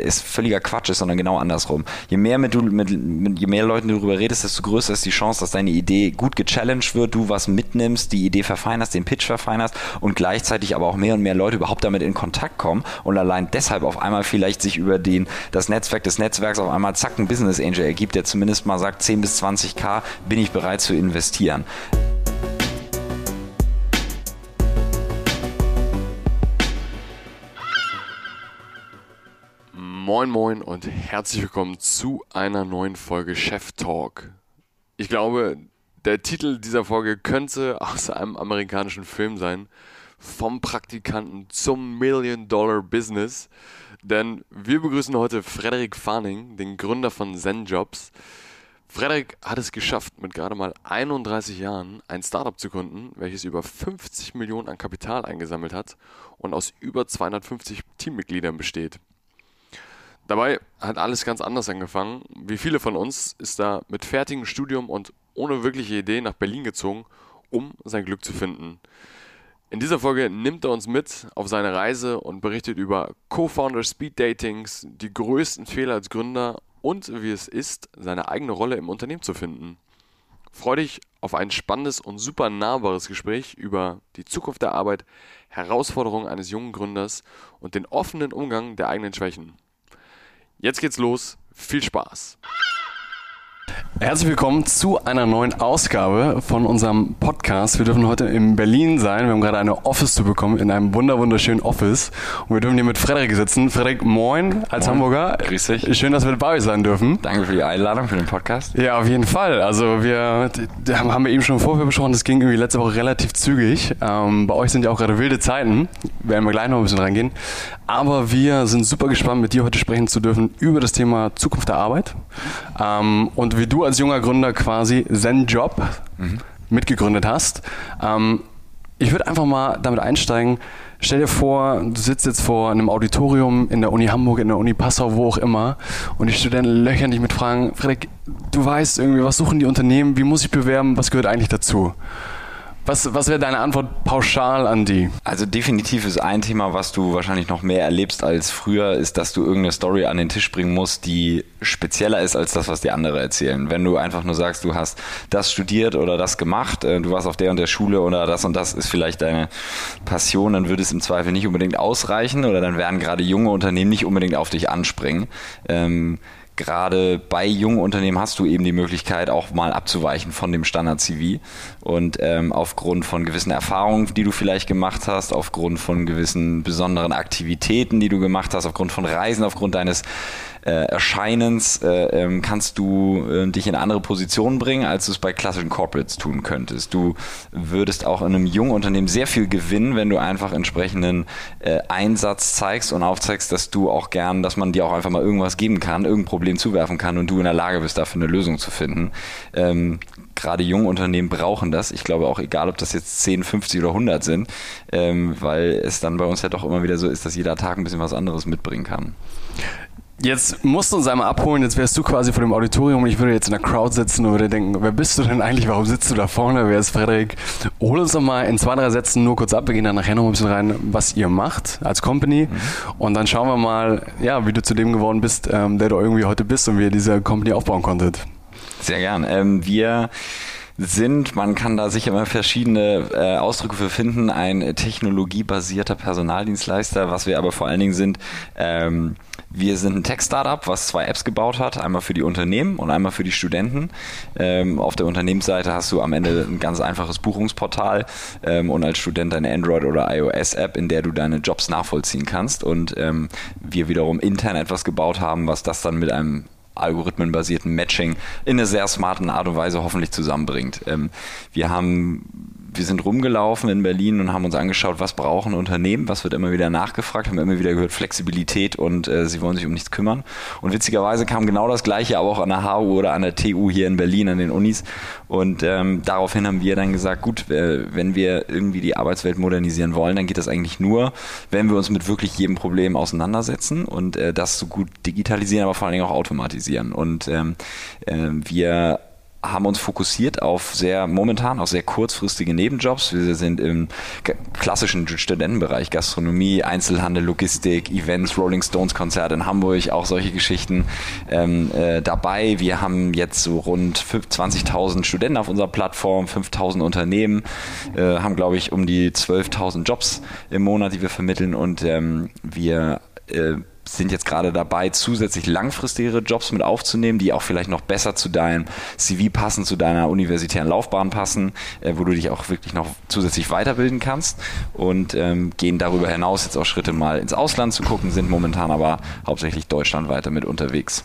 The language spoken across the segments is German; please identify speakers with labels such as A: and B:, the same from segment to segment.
A: ist völliger Quatsch ist, sondern genau andersrum. Je mehr mit du mit, mit je mehr Leuten du darüber redest, desto größer ist die Chance, dass deine Idee gut gechallenged wird, du was mitnimmst, die Idee verfeinerst, den Pitch verfeinerst und gleichzeitig aber auch mehr und mehr Leute überhaupt damit in Kontakt kommen und allein deshalb auf einmal vielleicht sich über den das Netzwerk des Netzwerks auf einmal zack ein Business Angel ergibt, der zumindest mal sagt 10 bis 20k bin ich bereit zu investieren.
B: Moin Moin und herzlich willkommen zu einer neuen Folge Chef Talk. Ich glaube, der Titel dieser Folge könnte aus einem amerikanischen Film sein. Vom Praktikanten zum Million Dollar Business. Denn wir begrüßen heute Frederik Farning, den Gründer von Zen Jobs. Frederik hat es geschafft, mit gerade mal 31 Jahren ein Startup zu gründen, welches über 50 Millionen an Kapital eingesammelt hat und aus über 250 Teammitgliedern besteht. Dabei hat alles ganz anders angefangen. Wie viele von uns ist er mit fertigem Studium und ohne wirkliche Idee nach Berlin gezogen, um sein Glück zu finden. In dieser Folge nimmt er uns mit auf seine Reise und berichtet über Co-Founder Speed Datings, die größten Fehler als Gründer und wie es ist, seine eigene Rolle im Unternehmen zu finden. Freu dich auf ein spannendes und super nahbares Gespräch über die Zukunft der Arbeit, Herausforderungen eines jungen Gründers und den offenen Umgang der eigenen Schwächen. Jetzt geht's los. Viel Spaß. Herzlich willkommen zu einer neuen Ausgabe von unserem Podcast. Wir dürfen heute in Berlin sein. Wir haben gerade eine Office zu bekommen in einem wunderschönen Office. Und wir dürfen hier mit Frederik sitzen. Frederik, moin als moin. Hamburger.
A: Grüß dich.
B: Schön, dass wir dabei sein dürfen.
A: Danke für die Einladung für den Podcast.
B: Ja, auf jeden Fall. Also wir haben wir eben schon vorher besprochen, das ging irgendwie letzte Woche relativ zügig. Ähm, bei euch sind ja auch gerade wilde Zeiten. Werden wir gleich noch ein bisschen reingehen. Aber wir sind super gespannt, mit dir heute sprechen zu dürfen über das Thema Zukunft der Arbeit. Ähm, und wie du als junger Gründer quasi Zen Job mhm. mitgegründet hast. Ähm, ich würde einfach mal damit einsteigen. Stell dir vor, du sitzt jetzt vor einem Auditorium in der Uni Hamburg, in der Uni Passau, wo auch immer, und die Studenten löchern dich mit Fragen, Frederik, du weißt irgendwie, was suchen die Unternehmen, wie muss ich bewerben, was gehört eigentlich dazu? Was, was wäre deine Antwort pauschal an die?
A: Also definitiv ist ein Thema, was du wahrscheinlich noch mehr erlebst als früher, ist, dass du irgendeine Story an den Tisch bringen musst, die spezieller ist als das, was die andere erzählen. Wenn du einfach nur sagst, du hast das studiert oder das gemacht, äh, du warst auf der und der Schule oder das und das ist vielleicht deine Passion, dann würde es im Zweifel nicht unbedingt ausreichen oder dann werden gerade junge Unternehmen nicht unbedingt auf dich anspringen. Ähm, gerade bei jungen Unternehmen hast du eben die Möglichkeit, auch mal abzuweichen von dem Standard-CV und ähm, aufgrund von gewissen Erfahrungen, die du vielleicht gemacht hast, aufgrund von gewissen besonderen Aktivitäten, die du gemacht hast, aufgrund von Reisen, aufgrund deines äh, Erscheinens äh, ähm, kannst du äh, dich in andere Positionen bringen, als du es bei klassischen Corporates tun könntest. Du würdest auch in einem jungen Unternehmen sehr viel gewinnen, wenn du einfach entsprechenden äh, Einsatz zeigst und aufzeigst, dass du auch gern, dass man dir auch einfach mal irgendwas geben kann, irgendein Problem zuwerfen kann und du in der Lage bist, dafür eine Lösung zu finden. Ähm, gerade junge Unternehmen brauchen das. Ich glaube auch, egal ob das jetzt 10, 50 oder 100 sind, ähm, weil es dann bei uns ja doch immer wieder so ist, dass jeder Tag ein bisschen was anderes mitbringen kann.
B: Jetzt musst du uns einmal abholen, jetzt wärst du quasi vor dem Auditorium und ich würde jetzt in der Crowd sitzen und würde denken, wer bist du denn eigentlich, warum sitzt du da vorne, wer ist Frederik? Hol uns doch mal in zwei, drei Sätzen nur kurz ab, wir gehen dann nachher noch ein bisschen rein, was ihr macht als Company mhm. und dann schauen wir mal, ja, wie du zu dem geworden bist, ähm, der du irgendwie heute bist und wie ihr diese Company aufbauen konntet.
A: Sehr gern. Ähm, wir sind, man kann da sicher immer verschiedene äh, Ausdrücke für finden, ein technologiebasierter Personaldienstleister, was wir aber vor allen Dingen sind, ähm, wir sind ein Tech-Startup, was zwei Apps gebaut hat, einmal für die Unternehmen und einmal für die Studenten. Ähm, auf der Unternehmensseite hast du am Ende ein ganz einfaches Buchungsportal ähm, und als Student eine Android- oder iOS-App, in der du deine Jobs nachvollziehen kannst. Und ähm, wir wiederum intern etwas gebaut haben, was das dann mit einem algorithmenbasierten Matching in einer sehr smarten Art und Weise hoffentlich zusammenbringt. Ähm, wir haben wir sind rumgelaufen in Berlin und haben uns angeschaut, was brauchen Unternehmen, was wird immer wieder nachgefragt, haben immer wieder gehört Flexibilität und äh, sie wollen sich um nichts kümmern. Und witzigerweise kam genau das Gleiche aber auch an der HU oder an der TU hier in Berlin, an den Unis. Und ähm, daraufhin haben wir dann gesagt, gut, äh, wenn wir irgendwie die Arbeitswelt modernisieren wollen, dann geht das eigentlich nur, wenn wir uns mit wirklich jedem Problem auseinandersetzen und äh, das so gut digitalisieren, aber vor allen Dingen auch automatisieren. Und ähm, äh, wir haben uns fokussiert auf sehr momentan auf sehr kurzfristige Nebenjobs. Wir sind im klassischen Studentenbereich Gastronomie, Einzelhandel, Logistik, Events, Rolling Stones Konzert in Hamburg, auch solche Geschichten ähm, äh, dabei. Wir haben jetzt so rund 20.000 Studenten auf unserer Plattform, 5.000 Unternehmen, äh, haben glaube ich um die 12.000 Jobs im Monat, die wir vermitteln und ähm, wir äh, sind jetzt gerade dabei, zusätzlich langfristigere Jobs mit aufzunehmen, die auch vielleicht noch besser zu deinem CV passen, zu deiner universitären Laufbahn passen, äh, wo du dich auch wirklich noch zusätzlich weiterbilden kannst und ähm, gehen darüber hinaus jetzt auch Schritte mal ins Ausland zu gucken, sind momentan aber hauptsächlich deutschlandweit damit unterwegs.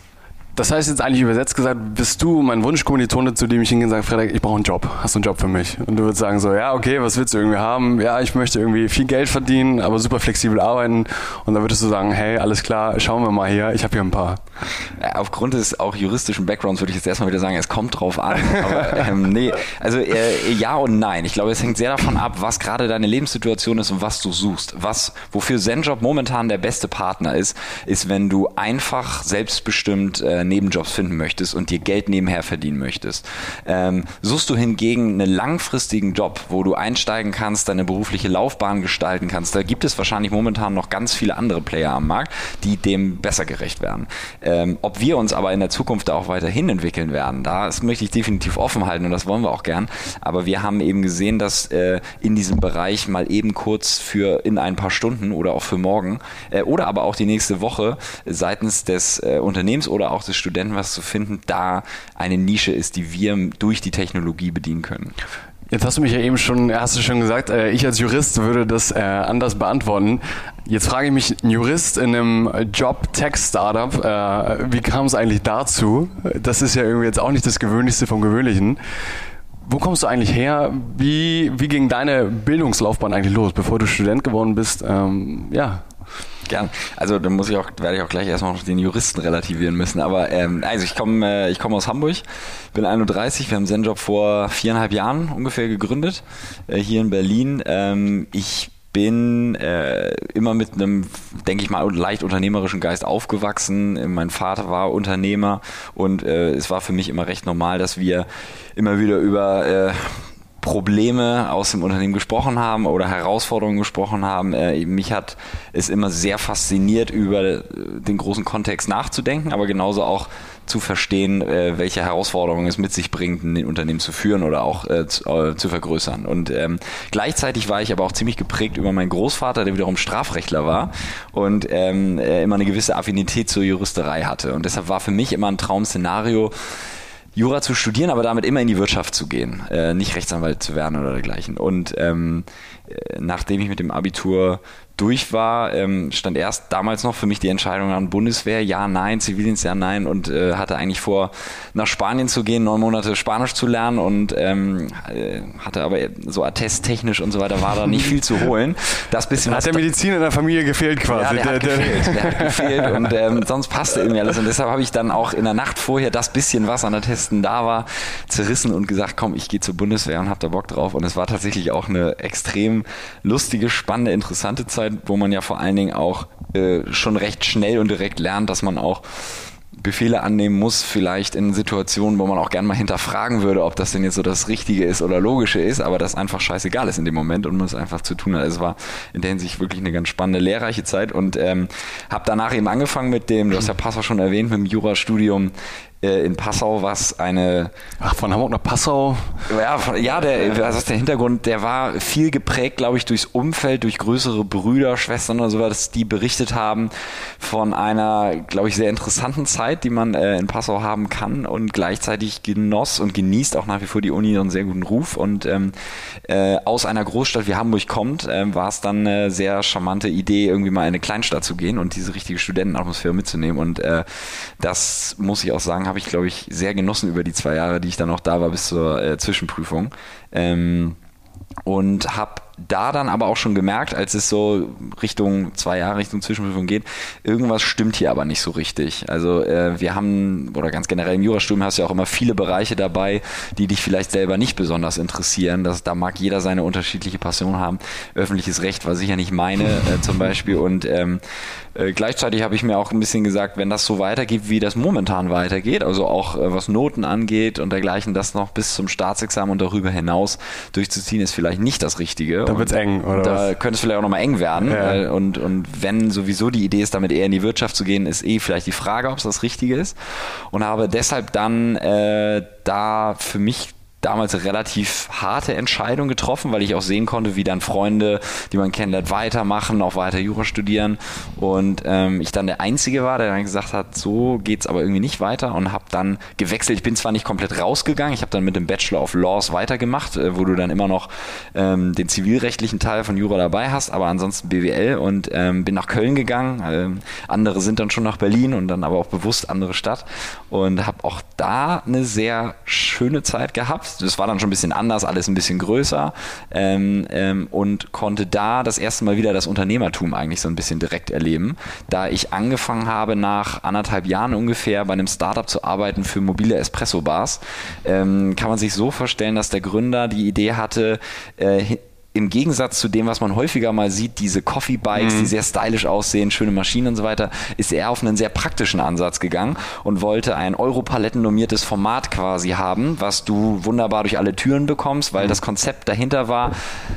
B: Das heißt jetzt eigentlich übersetzt gesagt, bist du mein Wunschkommilitone, zu dem ich hingehe und sage, Frederik, ich brauche einen Job. Hast du einen Job für mich? Und du würdest sagen so, ja, okay, was willst du irgendwie haben? Ja, ich möchte irgendwie viel Geld verdienen, aber super flexibel arbeiten. Und dann würdest du sagen, hey, alles klar, schauen wir mal hier, ich habe hier ein paar.
A: Ja, aufgrund des auch juristischen Backgrounds würde ich jetzt erstmal wieder sagen, es kommt drauf an. Aber ähm, nee, also äh, ja und nein. Ich glaube, es hängt sehr davon ab, was gerade deine Lebenssituation ist und was du suchst. Was, wofür ZenJob momentan der beste Partner ist, ist, wenn du einfach selbstbestimmt äh, Nebenjobs finden möchtest und dir Geld nebenher verdienen möchtest. Ähm, suchst du hingegen einen langfristigen Job, wo du einsteigen kannst, deine berufliche Laufbahn gestalten kannst, da gibt es wahrscheinlich momentan noch ganz viele andere Player am Markt, die dem besser gerecht werden. Ähm, ob wir uns aber in der Zukunft da auch weiterhin entwickeln werden, das möchte ich definitiv offen halten und das wollen wir auch gern. Aber wir haben eben gesehen, dass äh, in diesem Bereich mal eben kurz für in ein paar Stunden oder auch für morgen äh, oder aber auch die nächste Woche seitens des äh, Unternehmens oder auch des Studenten was zu finden, da eine Nische ist, die wir durch die Technologie bedienen können.
B: Jetzt hast du mich ja eben schon, hast du schon gesagt, äh, ich als Jurist würde das äh, anders beantworten. Jetzt frage ich mich, ein Jurist in einem Job-Tech-Startup, äh, wie kam es eigentlich dazu? Das ist ja irgendwie jetzt auch nicht das Gewöhnlichste vom Gewöhnlichen. Wo kommst du eigentlich her? Wie, wie ging deine Bildungslaufbahn eigentlich los, bevor du Student geworden bist? Ähm, ja,
A: Gern. Also da muss ich auch, werde ich auch gleich erstmal noch den Juristen relativieren müssen. Aber ähm, also ich komme äh, ich komme aus Hamburg, bin 31, wir haben Zenjob vor viereinhalb Jahren ungefähr gegründet, äh, hier in Berlin. Ähm, ich bin äh, immer mit einem, denke ich mal, leicht unternehmerischen Geist aufgewachsen. Mein Vater war Unternehmer und äh, es war für mich immer recht normal, dass wir immer wieder über äh, Probleme aus dem Unternehmen gesprochen haben oder Herausforderungen gesprochen haben. Äh, mich hat es immer sehr fasziniert, über äh, den großen Kontext nachzudenken, aber genauso auch zu verstehen, äh, welche Herausforderungen es mit sich bringt, ein Unternehmen zu führen oder auch zu, zu, vergrößern. Und ähm, gleichzeitig war ich aber auch ziemlich geprägt über meinen Großvater, der wiederum Strafrechtler war und ähm, immer eine gewisse Affinität zur Juristerei hatte. Und deshalb war für mich immer ein Traum-Szenario, Jura zu studieren, aber damit immer in die Wirtschaft zu gehen, äh, nicht Rechtsanwalt zu werden oder dergleichen. Und ähm, äh, nachdem ich mit dem Abitur durch war, ähm, stand erst damals noch für mich die Entscheidung an Bundeswehr, ja, nein, Zivildienst, ja, nein und äh, hatte eigentlich vor, nach Spanien zu gehen, neun Monate Spanisch zu lernen und ähm, äh, hatte aber so attesttechnisch und so weiter war da nicht viel zu holen.
B: Das bisschen hat der Medizin in der Familie gefehlt quasi.
A: Ja, der, hat gefehlt, der hat gefehlt und ähm, sonst passte irgendwie alles und deshalb habe ich dann auch in der Nacht vorher das bisschen, was an der Testen da war, zerrissen und gesagt, komm, ich gehe zur Bundeswehr und habe da Bock drauf und es war tatsächlich auch eine extrem lustige, spannende, interessante Zeit wo man ja vor allen Dingen auch äh, schon recht schnell und direkt lernt, dass man auch Befehle annehmen muss, vielleicht in Situationen, wo man auch gern mal hinterfragen würde, ob das denn jetzt so das Richtige ist oder Logische ist, aber das einfach scheißegal ist in dem Moment und man es einfach zu tun hat. Es war in der Hinsicht wirklich eine ganz spannende, lehrreiche Zeit und ähm, habe danach eben angefangen mit dem, du hast ja Passau schon erwähnt, mit dem Jurastudium in Passau, was eine.
B: Ach, von Hamburg nach Passau?
A: Ja, ja der, was ist der Hintergrund? Der war viel geprägt, glaube ich, durchs Umfeld, durch größere Brüder, Schwestern oder sowas, die berichtet haben von einer, glaube ich, sehr interessanten Zeit, die man äh, in Passau haben kann und gleichzeitig genoss und genießt auch nach wie vor die Uni einen sehr guten Ruf. Und ähm, äh, aus einer Großstadt wie Hamburg kommt, äh, war es dann eine sehr charmante Idee, irgendwie mal in eine Kleinstadt zu gehen und diese richtige Studentenatmosphäre mitzunehmen. Und äh, das muss ich auch sagen, habe ich, glaube ich, sehr genossen über die zwei Jahre, die ich dann noch da war bis zur äh, Zwischenprüfung. Ähm, und habe da dann aber auch schon gemerkt, als es so Richtung zwei Jahre Richtung Zwischenprüfung geht, irgendwas stimmt hier aber nicht so richtig. Also äh, wir haben, oder ganz generell im Jurastudium hast du ja auch immer viele Bereiche dabei, die dich vielleicht selber nicht besonders interessieren. Das, da mag jeder seine unterschiedliche Passion haben. Öffentliches Recht war sicher nicht meine äh, zum Beispiel. Und ähm, äh, gleichzeitig habe ich mir auch ein bisschen gesagt, wenn das so weitergeht, wie das momentan weitergeht, also auch äh, was Noten angeht und dergleichen, das noch bis zum Staatsexamen und darüber hinaus durchzuziehen, ist vielleicht nicht das Richtige.
B: Da wird es eng, oder?
A: Da was? könnte es vielleicht auch nochmal eng werden. Ja. Und, und wenn sowieso die Idee ist, damit eher in die Wirtschaft zu gehen, ist eh vielleicht die Frage, ob es das Richtige ist. Und habe deshalb dann äh, da für mich damals relativ harte Entscheidung getroffen, weil ich auch sehen konnte, wie dann Freunde, die man kennenlernt, weitermachen, auch weiter Jura studieren und ähm, ich dann der Einzige war, der dann gesagt hat, so geht's aber irgendwie nicht weiter und habe dann gewechselt. Ich bin zwar nicht komplett rausgegangen, ich habe dann mit dem Bachelor of Laws weitergemacht, äh, wo du dann immer noch ähm, den zivilrechtlichen Teil von Jura dabei hast, aber ansonsten BWL und ähm, bin nach Köln gegangen. Ähm, andere sind dann schon nach Berlin und dann aber auch bewusst andere Stadt und habe auch da eine sehr schöne Zeit gehabt das war dann schon ein bisschen anders, alles ein bisschen größer ähm, ähm, und konnte da das erste Mal wieder das Unternehmertum eigentlich so ein bisschen direkt erleben, da ich angefangen habe nach anderthalb Jahren ungefähr bei einem Startup zu arbeiten für mobile Espresso-Bars. Ähm, kann man sich so vorstellen, dass der Gründer die Idee hatte, äh, im Gegensatz zu dem, was man häufiger mal sieht, diese Coffee Bikes, mhm. die sehr stylisch aussehen, schöne Maschinen und so weiter, ist er auf einen sehr praktischen Ansatz gegangen und wollte ein Europaletten normiertes Format quasi haben, was du wunderbar durch alle Türen bekommst, weil mhm. das Konzept dahinter war,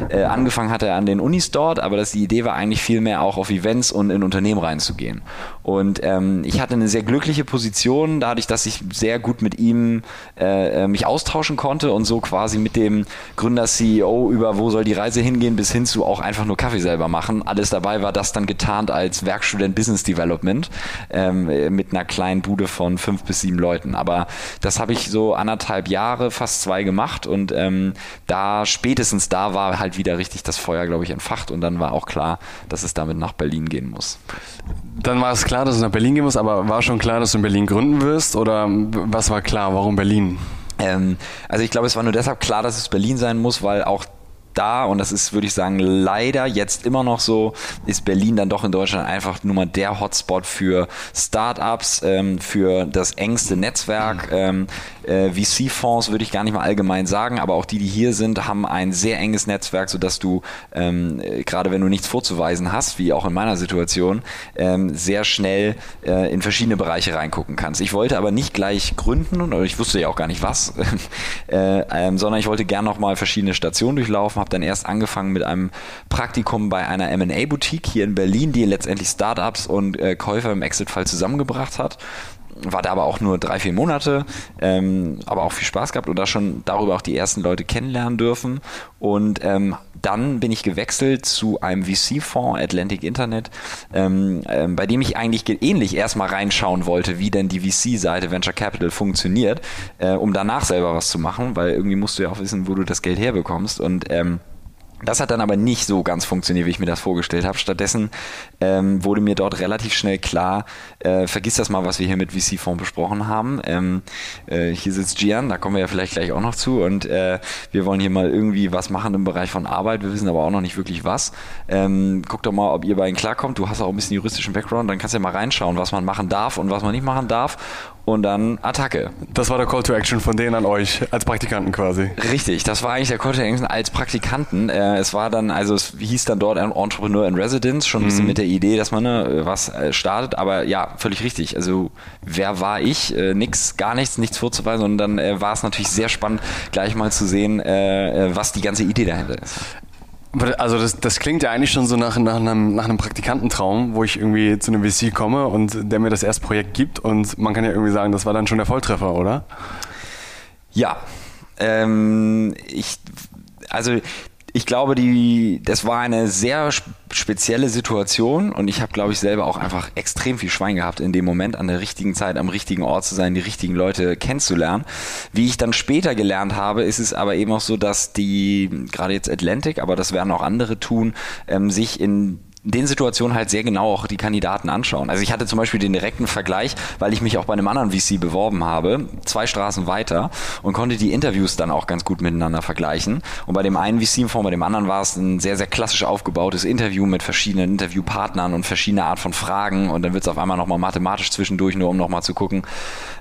A: äh, angefangen hat er an den Unis dort, aber das, die Idee war eigentlich viel mehr auch auf Events und in Unternehmen reinzugehen. Und ähm, ich hatte eine sehr glückliche Position, dadurch, dass ich sehr gut mit ihm äh, äh mich austauschen konnte und so quasi mit dem Gründer CEO über wo soll die Reise hingehen, bis hin zu auch einfach nur Kaffee selber machen. Alles dabei war das dann getarnt als Werkstudent Business Development ähm, mit einer kleinen Bude von fünf bis sieben Leuten. Aber das habe ich so anderthalb Jahre, fast zwei gemacht und ähm, da spätestens da war halt wieder richtig das Feuer, glaube ich, entfacht und dann war auch klar, dass es damit nach Berlin gehen muss.
B: Dann war es klar, dass es nach Berlin gehen muss, aber war schon klar, dass du in Berlin gründen wirst oder was war klar? Warum Berlin?
A: Ähm, also ich glaube, es war nur deshalb klar, dass es Berlin sein muss, weil auch da, und das ist, würde ich sagen, leider jetzt immer noch so, ist Berlin dann doch in Deutschland einfach nur mal der Hotspot für Startups, ähm, für das engste Netzwerk. Mhm. Ähm, äh, VC-Fonds würde ich gar nicht mal allgemein sagen, aber auch die, die hier sind, haben ein sehr enges Netzwerk, sodass du, ähm, äh, gerade wenn du nichts vorzuweisen hast, wie auch in meiner Situation, ähm, sehr schnell äh, in verschiedene Bereiche reingucken kannst. Ich wollte aber nicht gleich gründen, oder ich wusste ja auch gar nicht was, äh, ähm, sondern ich wollte gern nochmal verschiedene Stationen durchlaufen, habe dann erst angefangen mit einem Praktikum bei einer M&A-Boutique hier in Berlin, die letztendlich Startups und äh, Käufer im Exit-Fall zusammengebracht hat war da aber auch nur drei, vier Monate, ähm, aber auch viel Spaß gehabt und da schon darüber auch die ersten Leute kennenlernen dürfen. Und ähm, dann bin ich gewechselt zu einem VC-Fonds, Atlantic Internet, ähm, ähm, bei dem ich eigentlich ähnlich erstmal reinschauen wollte, wie denn die VC-Seite Venture Capital funktioniert, äh, um danach selber was zu machen, weil irgendwie musst du ja auch wissen, wo du das Geld herbekommst. Und ähm, das hat dann aber nicht so ganz funktioniert, wie ich mir das vorgestellt habe. Stattdessen ähm, wurde mir dort relativ schnell klar, äh, vergiss das mal, was wir hier mit VC-Fonds besprochen haben. Ähm, äh, hier sitzt Gian, da kommen wir ja vielleicht gleich auch noch zu und äh, wir wollen hier mal irgendwie was machen im Bereich von Arbeit. Wir wissen aber auch noch nicht wirklich was. Ähm, guck doch mal, ob ihr beiden klarkommt. Du hast auch ein bisschen juristischen Background, dann kannst du ja mal reinschauen, was man machen darf und was man nicht machen darf und dann Attacke.
B: Das war der Call to Action von denen an euch als Praktikanten quasi.
A: Richtig, das war eigentlich der Call to Action als Praktikanten. Äh, es war dann, also es hieß dann dort Entrepreneur in Residence, schon ein bisschen mhm. mit der Idee, dass man ne, was äh, startet, aber ja, völlig richtig. Also wer war ich? Äh, nix, gar nichts, nichts vorzuweisen und dann äh, war es natürlich sehr spannend, gleich mal zu sehen, äh, was die ganze Idee dahinter ist.
B: Also das, das klingt ja eigentlich schon so nach, nach, einem, nach einem Praktikantentraum, wo ich irgendwie zu einem VC komme und der mir das erste Projekt gibt und man kann ja irgendwie sagen, das war dann schon der Volltreffer, oder?
A: Ja. Ähm, ich, also ich glaube, die, das war eine sehr spezielle Situation und ich habe, glaube ich, selber auch einfach extrem viel Schwein gehabt, in dem Moment an der richtigen Zeit am richtigen Ort zu sein, die richtigen Leute kennenzulernen. Wie ich dann später gelernt habe, ist es aber eben auch so, dass die, gerade jetzt Atlantic, aber das werden auch andere tun, ähm, sich in in den Situationen halt sehr genau auch die Kandidaten anschauen. Also ich hatte zum Beispiel den direkten Vergleich, weil ich mich auch bei einem anderen VC beworben habe, zwei Straßen weiter und konnte die Interviews dann auch ganz gut miteinander vergleichen. Und bei dem einen VC-Fonds, bei dem anderen war es ein sehr, sehr klassisch aufgebautes Interview mit verschiedenen Interviewpartnern und verschiedener Art von Fragen und dann wird es auf einmal nochmal mathematisch zwischendurch, nur um nochmal zu gucken,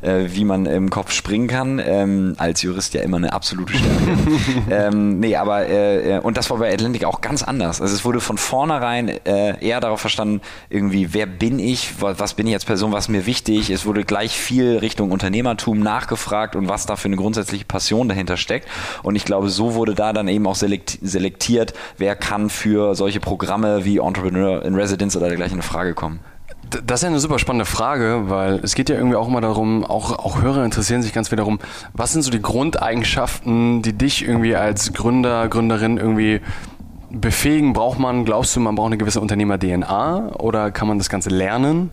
A: äh, wie man im Kopf springen kann. Ähm, als Jurist ja immer eine absolute Stärke. ähm, nee, aber äh, und das war bei Atlantic auch ganz anders. Also es wurde von vornherein äh, äh, eher darauf verstanden, irgendwie, wer bin ich, was bin ich als Person, was ist mir wichtig. Es wurde gleich viel Richtung Unternehmertum nachgefragt und was da für eine grundsätzliche Passion dahinter steckt. Und ich glaube, so wurde da dann eben auch selektiert, wer kann für solche Programme wie Entrepreneur in Residence oder dergleichen eine Frage kommen.
B: Das ist ja eine super spannende Frage, weil es geht ja irgendwie auch immer darum, auch, auch Hörer interessieren sich ganz viel darum, was sind so die Grundeigenschaften, die dich irgendwie als Gründer, Gründerin irgendwie befähigen? Braucht man, glaubst du, man braucht eine gewisse Unternehmer-DNA oder kann man das Ganze lernen?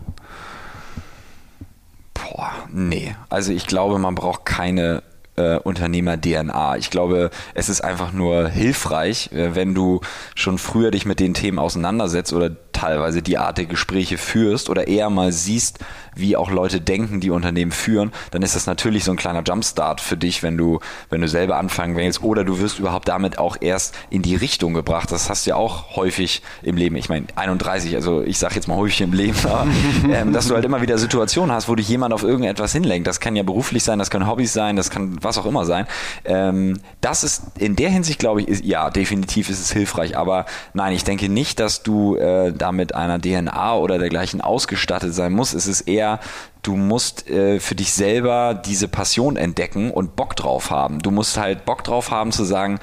A: Boah, nee. Also ich glaube, man braucht keine äh, Unternehmer-DNA. Ich glaube, es ist einfach nur hilfreich, äh, wenn du schon früher dich mit den Themen auseinandersetzt oder teilweise die Art der Gespräche führst oder eher mal siehst, wie auch Leute denken, die Unternehmen führen, dann ist das natürlich so ein kleiner Jumpstart für dich, wenn du, wenn du selber anfangen willst oder du wirst überhaupt damit auch erst in die Richtung gebracht. Das hast du ja auch häufig im Leben. Ich meine, 31, also ich sage jetzt mal häufig im Leben, aber, ähm, dass du halt immer wieder Situationen hast, wo dich jemand auf irgendetwas hinlenkt. Das kann ja beruflich sein, das können Hobbys sein, das kann was auch immer sein. Ähm, das ist in der Hinsicht, glaube ich, ist, ja, definitiv ist es hilfreich. Aber nein, ich denke nicht, dass du äh, da mit einer DNA oder dergleichen ausgestattet sein musst. Es ist eher du musst äh, für dich selber diese Passion entdecken und Bock drauf haben. Du musst halt Bock drauf haben zu sagen,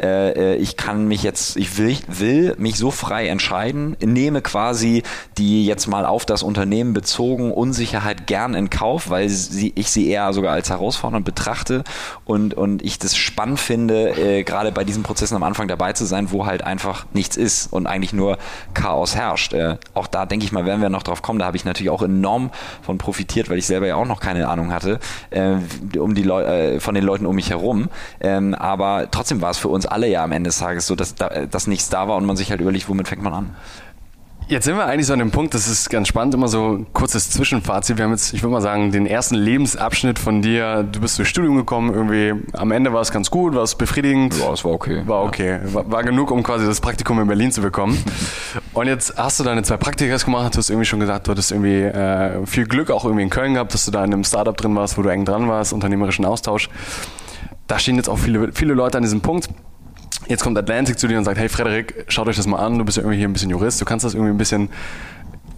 A: äh, äh, ich kann mich jetzt, ich will, will mich so frei entscheiden, nehme quasi die jetzt mal auf das Unternehmen bezogen Unsicherheit gern in Kauf, weil sie, ich sie eher sogar als herausfordernd betrachte und, und ich das spannend finde, äh, gerade bei diesen Prozessen am Anfang dabei zu sein, wo halt einfach nichts ist und eigentlich nur Chaos herrscht. Äh, auch da denke ich mal, werden wir noch drauf kommen, da habe ich natürlich auch enorm von profitiert, weil ich selber ja auch noch keine Ahnung hatte, äh, um die Leu äh, von den Leuten um mich herum. Ähm, aber trotzdem war es für uns alle ja am Ende des Tages so, dass, dass nichts da war und man sich halt überlegt, womit fängt man an.
B: Jetzt sind wir eigentlich so an dem Punkt, das ist ganz spannend, immer so ein kurzes Zwischenfazit. Wir haben jetzt, ich würde mal sagen, den ersten Lebensabschnitt von dir. Du bist durchs Studium gekommen, irgendwie am Ende war es ganz gut, war es befriedigend.
A: Ja, es war okay.
B: War okay. War, war, genug, um quasi das Praktikum in Berlin zu bekommen. Und jetzt hast du deine zwei Praktikas gemacht, du hast irgendwie schon gesagt, du hattest irgendwie äh, viel Glück auch irgendwie in Köln gehabt, dass du da in einem Startup drin warst, wo du eng dran warst, unternehmerischen Austausch. Da stehen jetzt auch viele, viele Leute an diesem Punkt Jetzt kommt Atlantic zu dir und sagt, hey Frederik, schaut euch das mal an, du bist ja irgendwie hier ein bisschen Jurist, du kannst das irgendwie ein bisschen,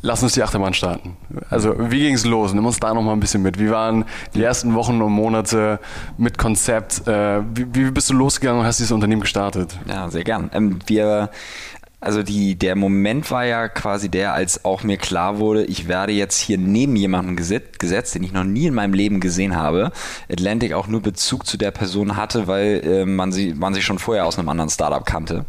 B: lass uns die Achterbahn starten. Also wie ging es los? Nimm uns da noch mal ein bisschen mit. Wie waren die ersten Wochen und Monate mit Konzept? Äh, wie, wie, bist du losgegangen und hast dieses Unternehmen gestartet?
A: Ja, sehr gern. Ähm, wir also die, der Moment war ja quasi der, als auch mir klar wurde, ich werde jetzt hier neben jemandem gesetzt, gesetzt den ich noch nie in meinem Leben gesehen habe. Atlantic auch nur Bezug zu der Person hatte, weil äh, man, sie, man sich schon vorher aus einem anderen Startup kannte.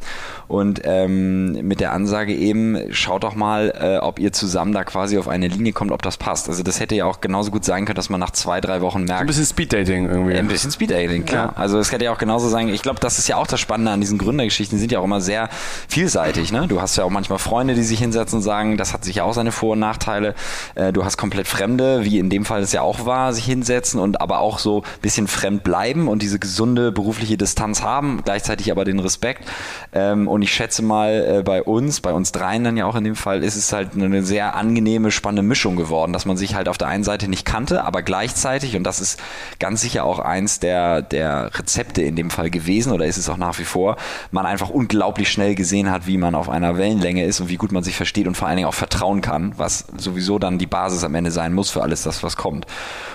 A: Und ähm, mit der Ansage eben, schaut doch mal, äh, ob ihr zusammen da quasi auf eine Linie kommt, ob das passt. Also das hätte ja auch genauso gut sein können, dass man nach zwei, drei Wochen merkt.
B: Ein bisschen Speeddating irgendwie.
A: Ein bisschen Speeddating, klar. Ja. Also es hätte ja auch genauso sein, ich glaube, das ist ja auch das Spannende an diesen Gründergeschichten, die sind ja auch immer sehr vielseitig. Ne? Du hast ja auch manchmal Freunde, die sich hinsetzen und sagen, das hat sicher auch seine Vor- und Nachteile. Äh, du hast komplett Fremde, wie in dem Fall es ja auch war, sich hinsetzen und aber auch so ein bisschen fremd bleiben und diese gesunde berufliche Distanz haben, gleichzeitig aber den Respekt. Ähm, und ich schätze mal, äh, bei uns, bei uns dreien dann ja auch in dem Fall, ist es halt eine sehr angenehme, spannende Mischung geworden, dass man sich halt auf der einen Seite nicht kannte, aber gleichzeitig, und das ist ganz sicher auch eins der, der Rezepte in dem Fall gewesen, oder ist es auch nach wie vor, man einfach unglaublich schnell gesehen hat, wie man auf einer Wellenlänge ist und wie gut man sich versteht und vor allen Dingen auch vertrauen kann, was sowieso dann die Basis am Ende sein muss für alles das, was kommt.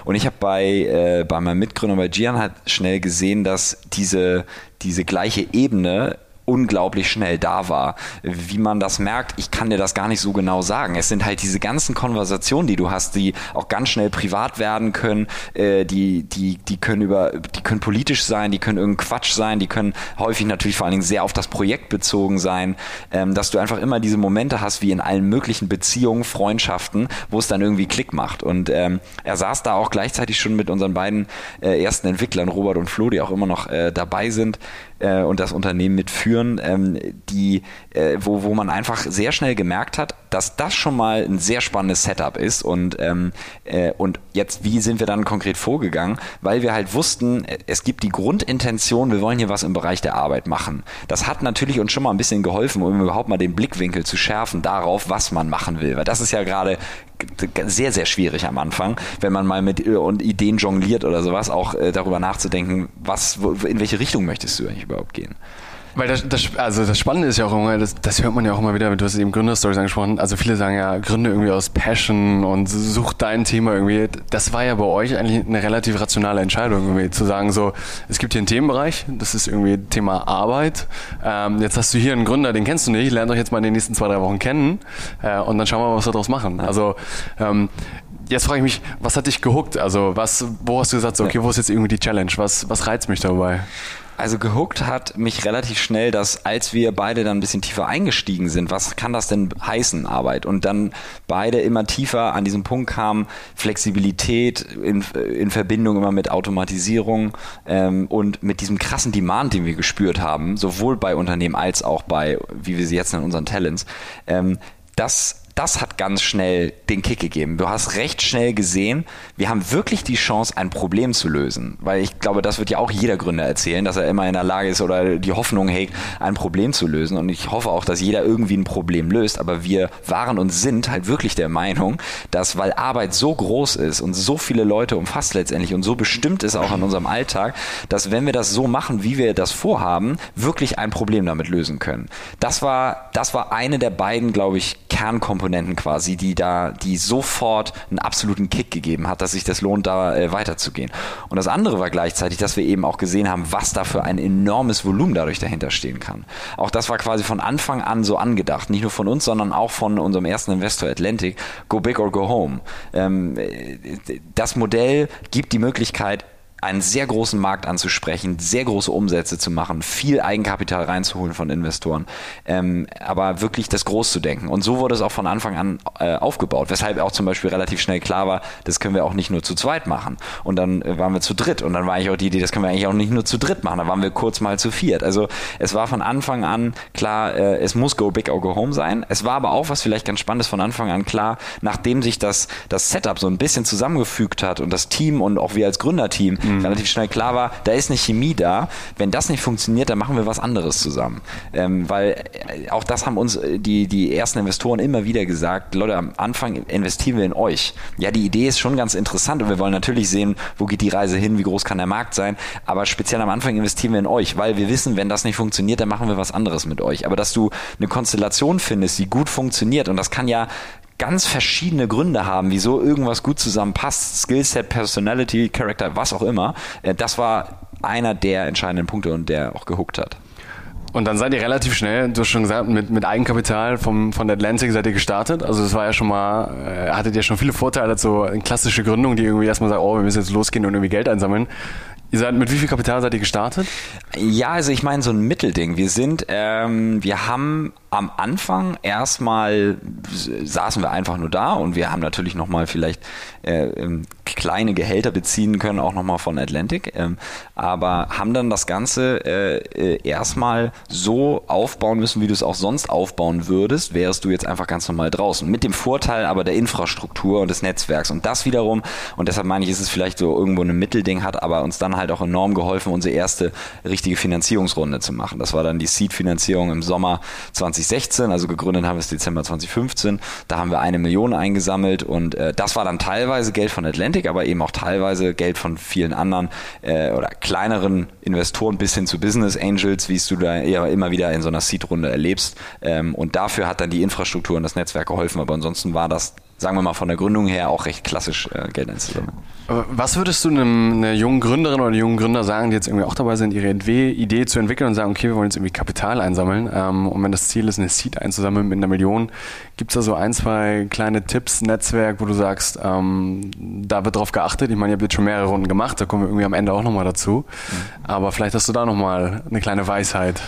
A: Und ich habe bei, äh, bei meinem Mitgründer bei Gian halt schnell gesehen, dass diese, diese gleiche Ebene unglaublich schnell da war. Wie man das merkt, ich kann dir das gar nicht so genau sagen. Es sind halt diese ganzen Konversationen, die du hast, die auch ganz schnell privat werden können, äh, die, die, die können über, die können politisch sein, die können irgendein Quatsch sein, die können häufig natürlich vor allen Dingen sehr auf das Projekt bezogen sein, ähm, dass du einfach immer diese Momente hast, wie in allen möglichen Beziehungen, Freundschaften, wo es dann irgendwie Klick macht. Und ähm, er saß da auch gleichzeitig schon mit unseren beiden äh, ersten Entwicklern, Robert und Flo, die auch immer noch äh, dabei sind äh, und das Unternehmen mitführen führen, ähm, die, äh, wo, wo man einfach sehr schnell gemerkt hat, dass das schon mal ein sehr spannendes Setup ist und, ähm, äh, und jetzt, wie sind wir dann konkret vorgegangen? Weil wir halt wussten, es gibt die Grundintention, wir wollen hier was im Bereich der Arbeit machen. Das hat natürlich uns schon mal ein bisschen geholfen, um überhaupt mal den Blickwinkel zu schärfen darauf, was man machen will, weil das ist ja gerade sehr, sehr schwierig am Anfang, wenn man mal mit Ideen jongliert oder sowas, auch äh, darüber nachzudenken, was, in welche Richtung möchtest du eigentlich überhaupt gehen.
B: Weil das, das, also das Spannende ist ja auch immer, das, das hört man ja auch immer wieder, du hast eben Gründerstories angesprochen, also viele sagen ja, gründe irgendwie aus Passion und such dein Thema irgendwie. Das war ja bei euch eigentlich eine relativ rationale Entscheidung, irgendwie zu sagen so, es gibt hier einen Themenbereich, das ist irgendwie Thema Arbeit. Ähm, jetzt hast du hier einen Gründer, den kennst du nicht, lernt euch jetzt mal in den nächsten zwei, drei Wochen kennen äh, und dann schauen wir mal, was wir daraus machen. Also ähm, Jetzt frage ich mich, was hat dich gehuckt? Also was, wo hast du gesagt, so, okay, wo ist jetzt irgendwie die Challenge? Was, was reizt mich dabei?
A: Also gehuckt hat mich relativ schnell, dass als wir beide dann ein bisschen tiefer eingestiegen sind, was kann das denn heißen, Arbeit? Und dann beide immer tiefer an diesen Punkt kamen, Flexibilität in, in Verbindung immer mit Automatisierung ähm, und mit diesem krassen Demand, den wir gespürt haben, sowohl bei Unternehmen als auch bei, wie wir sie jetzt nennen, unseren Talents, ähm, das das hat ganz schnell den Kick gegeben. Du hast recht schnell gesehen, wir haben wirklich die Chance, ein Problem zu lösen. Weil ich glaube, das wird ja auch jeder Gründer erzählen, dass er immer in der Lage ist oder die Hoffnung hegt, ein Problem zu lösen. Und ich hoffe auch, dass jeder irgendwie ein Problem löst. Aber wir waren und sind halt wirklich der Meinung, dass weil Arbeit so groß ist und so viele Leute umfasst letztendlich und so bestimmt ist auch an unserem Alltag, dass wenn wir das so machen, wie wir das vorhaben, wirklich ein Problem damit lösen können. Das war, das war eine der beiden, glaube ich, Kernkomponenten quasi, die da, die sofort einen absoluten Kick gegeben hat, dass sich das lohnt, da äh, weiterzugehen. Und das andere war gleichzeitig, dass wir eben auch gesehen haben, was da für ein enormes Volumen dadurch dahinter stehen kann. Auch das war quasi von Anfang an so angedacht, nicht nur von uns, sondern auch von unserem ersten Investor Atlantic, Go Big or Go Home. Ähm, äh, das Modell gibt die Möglichkeit, einen sehr großen Markt anzusprechen, sehr große Umsätze zu machen, viel Eigenkapital reinzuholen von Investoren, ähm, aber wirklich das groß zu denken. Und so wurde es auch von Anfang an äh, aufgebaut, weshalb auch zum Beispiel relativ schnell klar war, das können wir auch nicht nur zu zweit machen. Und dann äh, waren wir zu dritt und dann war eigentlich auch die Idee, das können wir eigentlich auch nicht nur zu dritt machen, da waren wir kurz mal zu viert. Also es war von Anfang an klar, äh, es muss Go Big or Go Home sein. Es war aber auch, was vielleicht ganz spannend ist, von Anfang an klar, nachdem sich das, das Setup so ein bisschen zusammengefügt hat und das Team und auch wir als Gründerteam mhm. relativ schnell klar war, da ist eine Chemie da. Wenn das nicht funktioniert, dann machen wir was anderes zusammen. Ähm, weil äh, auch das haben uns äh, die, die ersten Investoren immer wieder gesagt, Leute, am Anfang investieren wir in euch. Ja, die Idee ist schon ganz interessant und wir wollen natürlich sehen, wo geht die Reise hin, wie groß kann der Markt sein, aber speziell am Anfang investieren wir in euch, weil wir wissen, wenn das nicht funktioniert, dann machen wir was anderes mit euch. Aber dass du eine Konstellation findest, die gut funktioniert und das kann ja ganz verschiedene Gründe haben, wieso irgendwas gut zusammenpasst, Skillset, Personality, Character, was auch immer. Äh, das war einer der entscheidenden Punkte und der auch gehuckt hat.
B: Und dann seid ihr relativ schnell, du hast schon gesagt, mit, mit Eigenkapital vom, von Atlantic seid ihr gestartet. Also das war ja schon mal, äh, hattet ihr schon viele Vorteile, so eine klassische Gründung, die irgendwie erstmal sagt, oh, wir müssen jetzt losgehen und irgendwie Geld einsammeln. Ihr seid mit wie viel Kapital seid ihr gestartet?
A: Ja, also ich meine so ein Mittelding. Wir sind, ähm, wir haben am Anfang erstmal saßen wir einfach nur da und wir haben natürlich nochmal vielleicht äh, ähm, kleine Gehälter beziehen können, auch nochmal von Atlantic, ähm, aber haben dann das Ganze äh, äh, erstmal so aufbauen müssen, wie du es auch sonst aufbauen würdest, wärst du jetzt einfach ganz normal draußen. Mit dem Vorteil aber der Infrastruktur und des Netzwerks und das wiederum, und deshalb meine ich, ist es vielleicht so irgendwo ein Mittelding hat, aber uns dann halt auch enorm geholfen, unsere erste richtige Finanzierungsrunde zu machen. Das war dann die Seed-Finanzierung im Sommer 20 2016, also gegründet haben wir es Dezember 2015. Da haben wir eine Million eingesammelt und äh, das war dann teilweise Geld von Atlantic, aber eben auch teilweise Geld von vielen anderen äh, oder kleineren Investoren bis hin zu Business Angels, wie es du da eher immer wieder in so einer Seed-Runde erlebst. Ähm, und dafür hat dann die Infrastruktur und das Netzwerk geholfen, aber ansonsten war das sagen wir mal, von der Gründung her auch recht klassisch äh, Geld einzusammeln.
B: Was würdest du einem, einer jungen Gründerin oder jungen Gründer sagen, die jetzt irgendwie auch dabei sind, ihre Idee zu entwickeln und sagen, okay, wir wollen jetzt irgendwie Kapital einsammeln ähm, und wenn das Ziel ist, eine Seed einzusammeln mit einer Million, gibt es da so ein, zwei kleine Tipps, Netzwerk, wo du sagst, ähm, da wird drauf geachtet? Ich meine, ihr habt jetzt schon mehrere Runden gemacht, da kommen wir irgendwie am Ende auch nochmal dazu, mhm. aber vielleicht hast du da nochmal eine kleine Weisheit.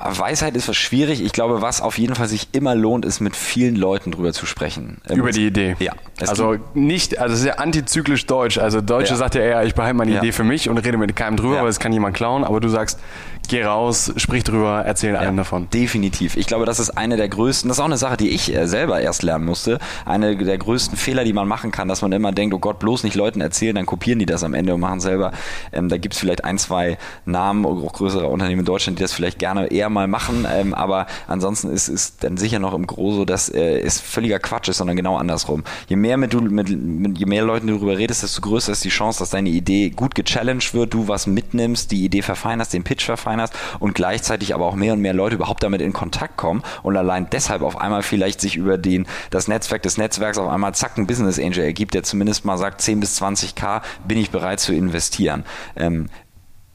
A: Weisheit ist was schwierig. Ich glaube, was auf jeden Fall sich immer lohnt, ist mit vielen Leuten drüber zu sprechen.
B: Ähm, Über die Idee.
A: Ja.
B: Also nicht, also es ist ja antizyklisch deutsch. Also Deutsche ja. sagt ja eher, ich behalte meine ja. Idee für mich und rede mit keinem drüber, ja. weil es kann jemand klauen. Aber du sagst, geh raus, sprich drüber, erzähl ja, allen davon.
A: Definitiv. Ich glaube, das ist eine der größten, das ist auch eine Sache, die ich äh, selber erst lernen musste. Eine der größten Fehler, die man machen kann, dass man immer denkt, oh Gott, bloß nicht Leuten erzählen, dann kopieren die das am Ende und machen selber. Ähm, da gibt es vielleicht ein, zwei Namen, auch größere Unternehmen in Deutschland, die das vielleicht gerne eher mal machen. Ähm, aber ansonsten ist es dann sicher noch im Großo, dass äh, es völliger Quatsch ist, sondern genau andersrum. Je mehr mit du mit, mit je mehr Leuten du darüber redest, desto größer ist die Chance, dass deine Idee gut gechallenged wird, du was mitnimmst, die Idee verfeinerst, den Pitch verfeinerst verfeinerst und gleichzeitig aber auch mehr und mehr Leute überhaupt damit in Kontakt kommen und allein deshalb auf einmal vielleicht sich über den, das Netzwerk des Netzwerks auf einmal zack ein Business Angel ergibt, der zumindest mal sagt, 10 bis 20k bin ich bereit zu investieren. Ähm,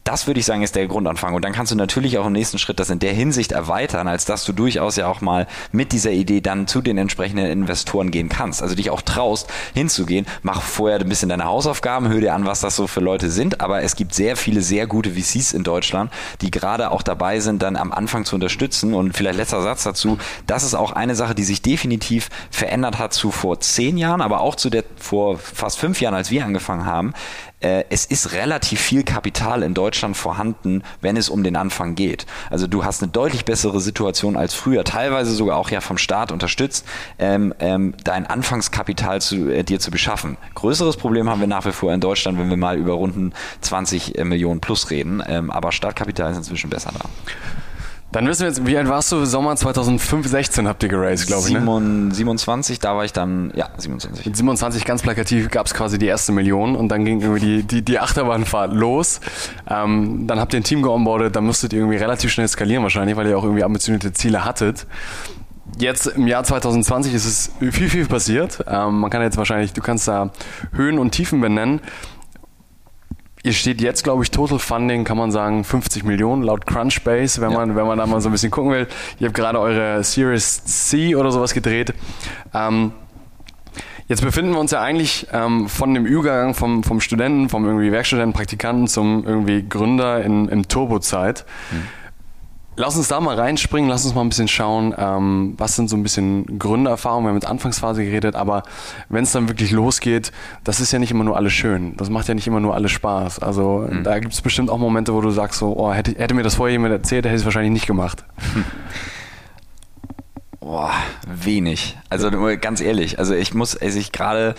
A: das würde ich sagen, ist der Grundanfang. Und dann kannst du natürlich auch im nächsten Schritt das in der Hinsicht erweitern, als dass du durchaus ja auch mal mit dieser Idee dann zu den entsprechenden Investoren gehen kannst. Also dich auch traust, hinzugehen. Mach vorher ein bisschen deine Hausaufgaben, hör dir an, was das so für Leute sind. Aber es gibt sehr viele sehr gute VCs in Deutschland, die gerade auch dabei sind, dann am Anfang zu unterstützen. Und vielleicht letzter Satz dazu. Das ist auch eine Sache, die sich definitiv verändert hat zu vor zehn Jahren, aber auch zu der vor fast fünf Jahren, als wir angefangen haben es ist relativ viel Kapital in Deutschland vorhanden, wenn es um den Anfang geht. Also du hast eine deutlich bessere Situation als früher, teilweise sogar auch ja vom Staat unterstützt, ähm, ähm, dein Anfangskapital zu, äh, dir zu beschaffen. Größeres Problem haben wir nach wie vor in Deutschland, wenn wir mal über runden 20 äh, Millionen plus reden, ähm, aber Startkapital ist inzwischen besser da.
B: Dann wissen wir jetzt, wie alt warst du? Sommer 2005, 16 habt ihr geraced, glaube ich.
A: Ne? 27, da war ich dann, ja, 27.
B: Mit 27 ganz plakativ gab es quasi die erste Million und dann ging irgendwie die, die, die Achterbahnfahrt los. Ähm, dann habt ihr ein Team geonboardet, dann musstet ihr irgendwie relativ schnell skalieren wahrscheinlich, weil ihr auch irgendwie ambitionierte Ziele hattet. Jetzt im Jahr 2020 ist es viel, viel passiert. Ähm, man kann jetzt wahrscheinlich, du kannst da Höhen und Tiefen benennen. Ihr steht jetzt, glaube ich, Total Funding, kann man sagen, 50 Millionen laut Crunchbase, wenn, ja. man, wenn man da mal so ein bisschen gucken will. Ihr habt gerade eure Series C oder sowas gedreht. Ähm, Jetzt befinden wir uns ja eigentlich ähm, von dem Übergang vom, vom Studenten, vom irgendwie Werkstudenten, Praktikanten zum irgendwie Gründer in, in Turbozeit. Mhm. Lass uns da mal reinspringen, lass uns mal ein bisschen schauen, ähm, was sind so ein bisschen Gründererfahrungen. Wir haben mit Anfangsphase geredet, aber wenn es dann wirklich losgeht, das ist ja nicht immer nur alles schön. Das macht ja nicht immer nur alles Spaß. Also mhm. da gibt es bestimmt auch Momente, wo du sagst, so, oh, hätte, hätte mir das vorher jemand erzählt, hätte ich es wahrscheinlich nicht gemacht.
A: Boah, wenig. Also ganz ehrlich, also ich muss, also ich gerade,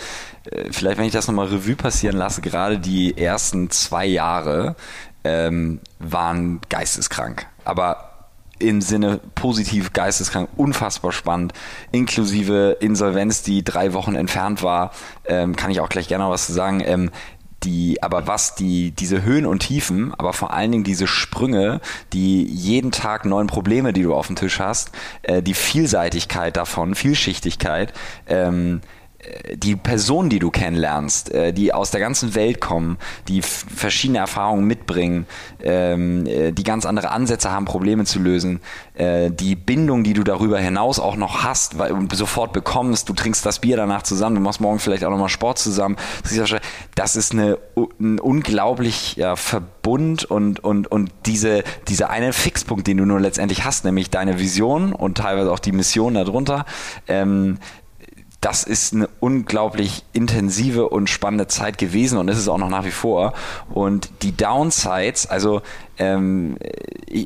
A: äh, vielleicht wenn ich das nochmal Revue passieren lasse, gerade die ersten zwei Jahre ähm, waren geisteskrank aber im Sinne positiv geisteskrank, unfassbar spannend, inklusive Insolvenz, die drei Wochen entfernt war, ähm, kann ich auch gleich gerne was zu sagen. Ähm, die, aber was die, diese Höhen und Tiefen, aber vor allen Dingen diese Sprünge, die jeden Tag neuen Probleme, die du auf dem Tisch hast, äh, die Vielseitigkeit davon, Vielschichtigkeit, ähm, die Personen, die du kennenlernst, äh, die aus der ganzen Welt kommen, die verschiedene Erfahrungen mitbringen, ähm, äh, die ganz andere Ansätze haben, Probleme zu lösen, äh, die Bindung, die du darüber hinaus auch noch hast, weil du sofort bekommst, du trinkst das Bier danach zusammen, du machst morgen vielleicht auch nochmal Sport zusammen. Das ist eine, ein unglaublich ja, Verbund und, und, und diese, dieser eine Fixpunkt, den du nur letztendlich hast, nämlich deine Vision und teilweise auch die Mission darunter, ähm, das ist eine unglaublich intensive und spannende Zeit gewesen und ist es auch noch nach wie vor. Und die Downsides, also ähm,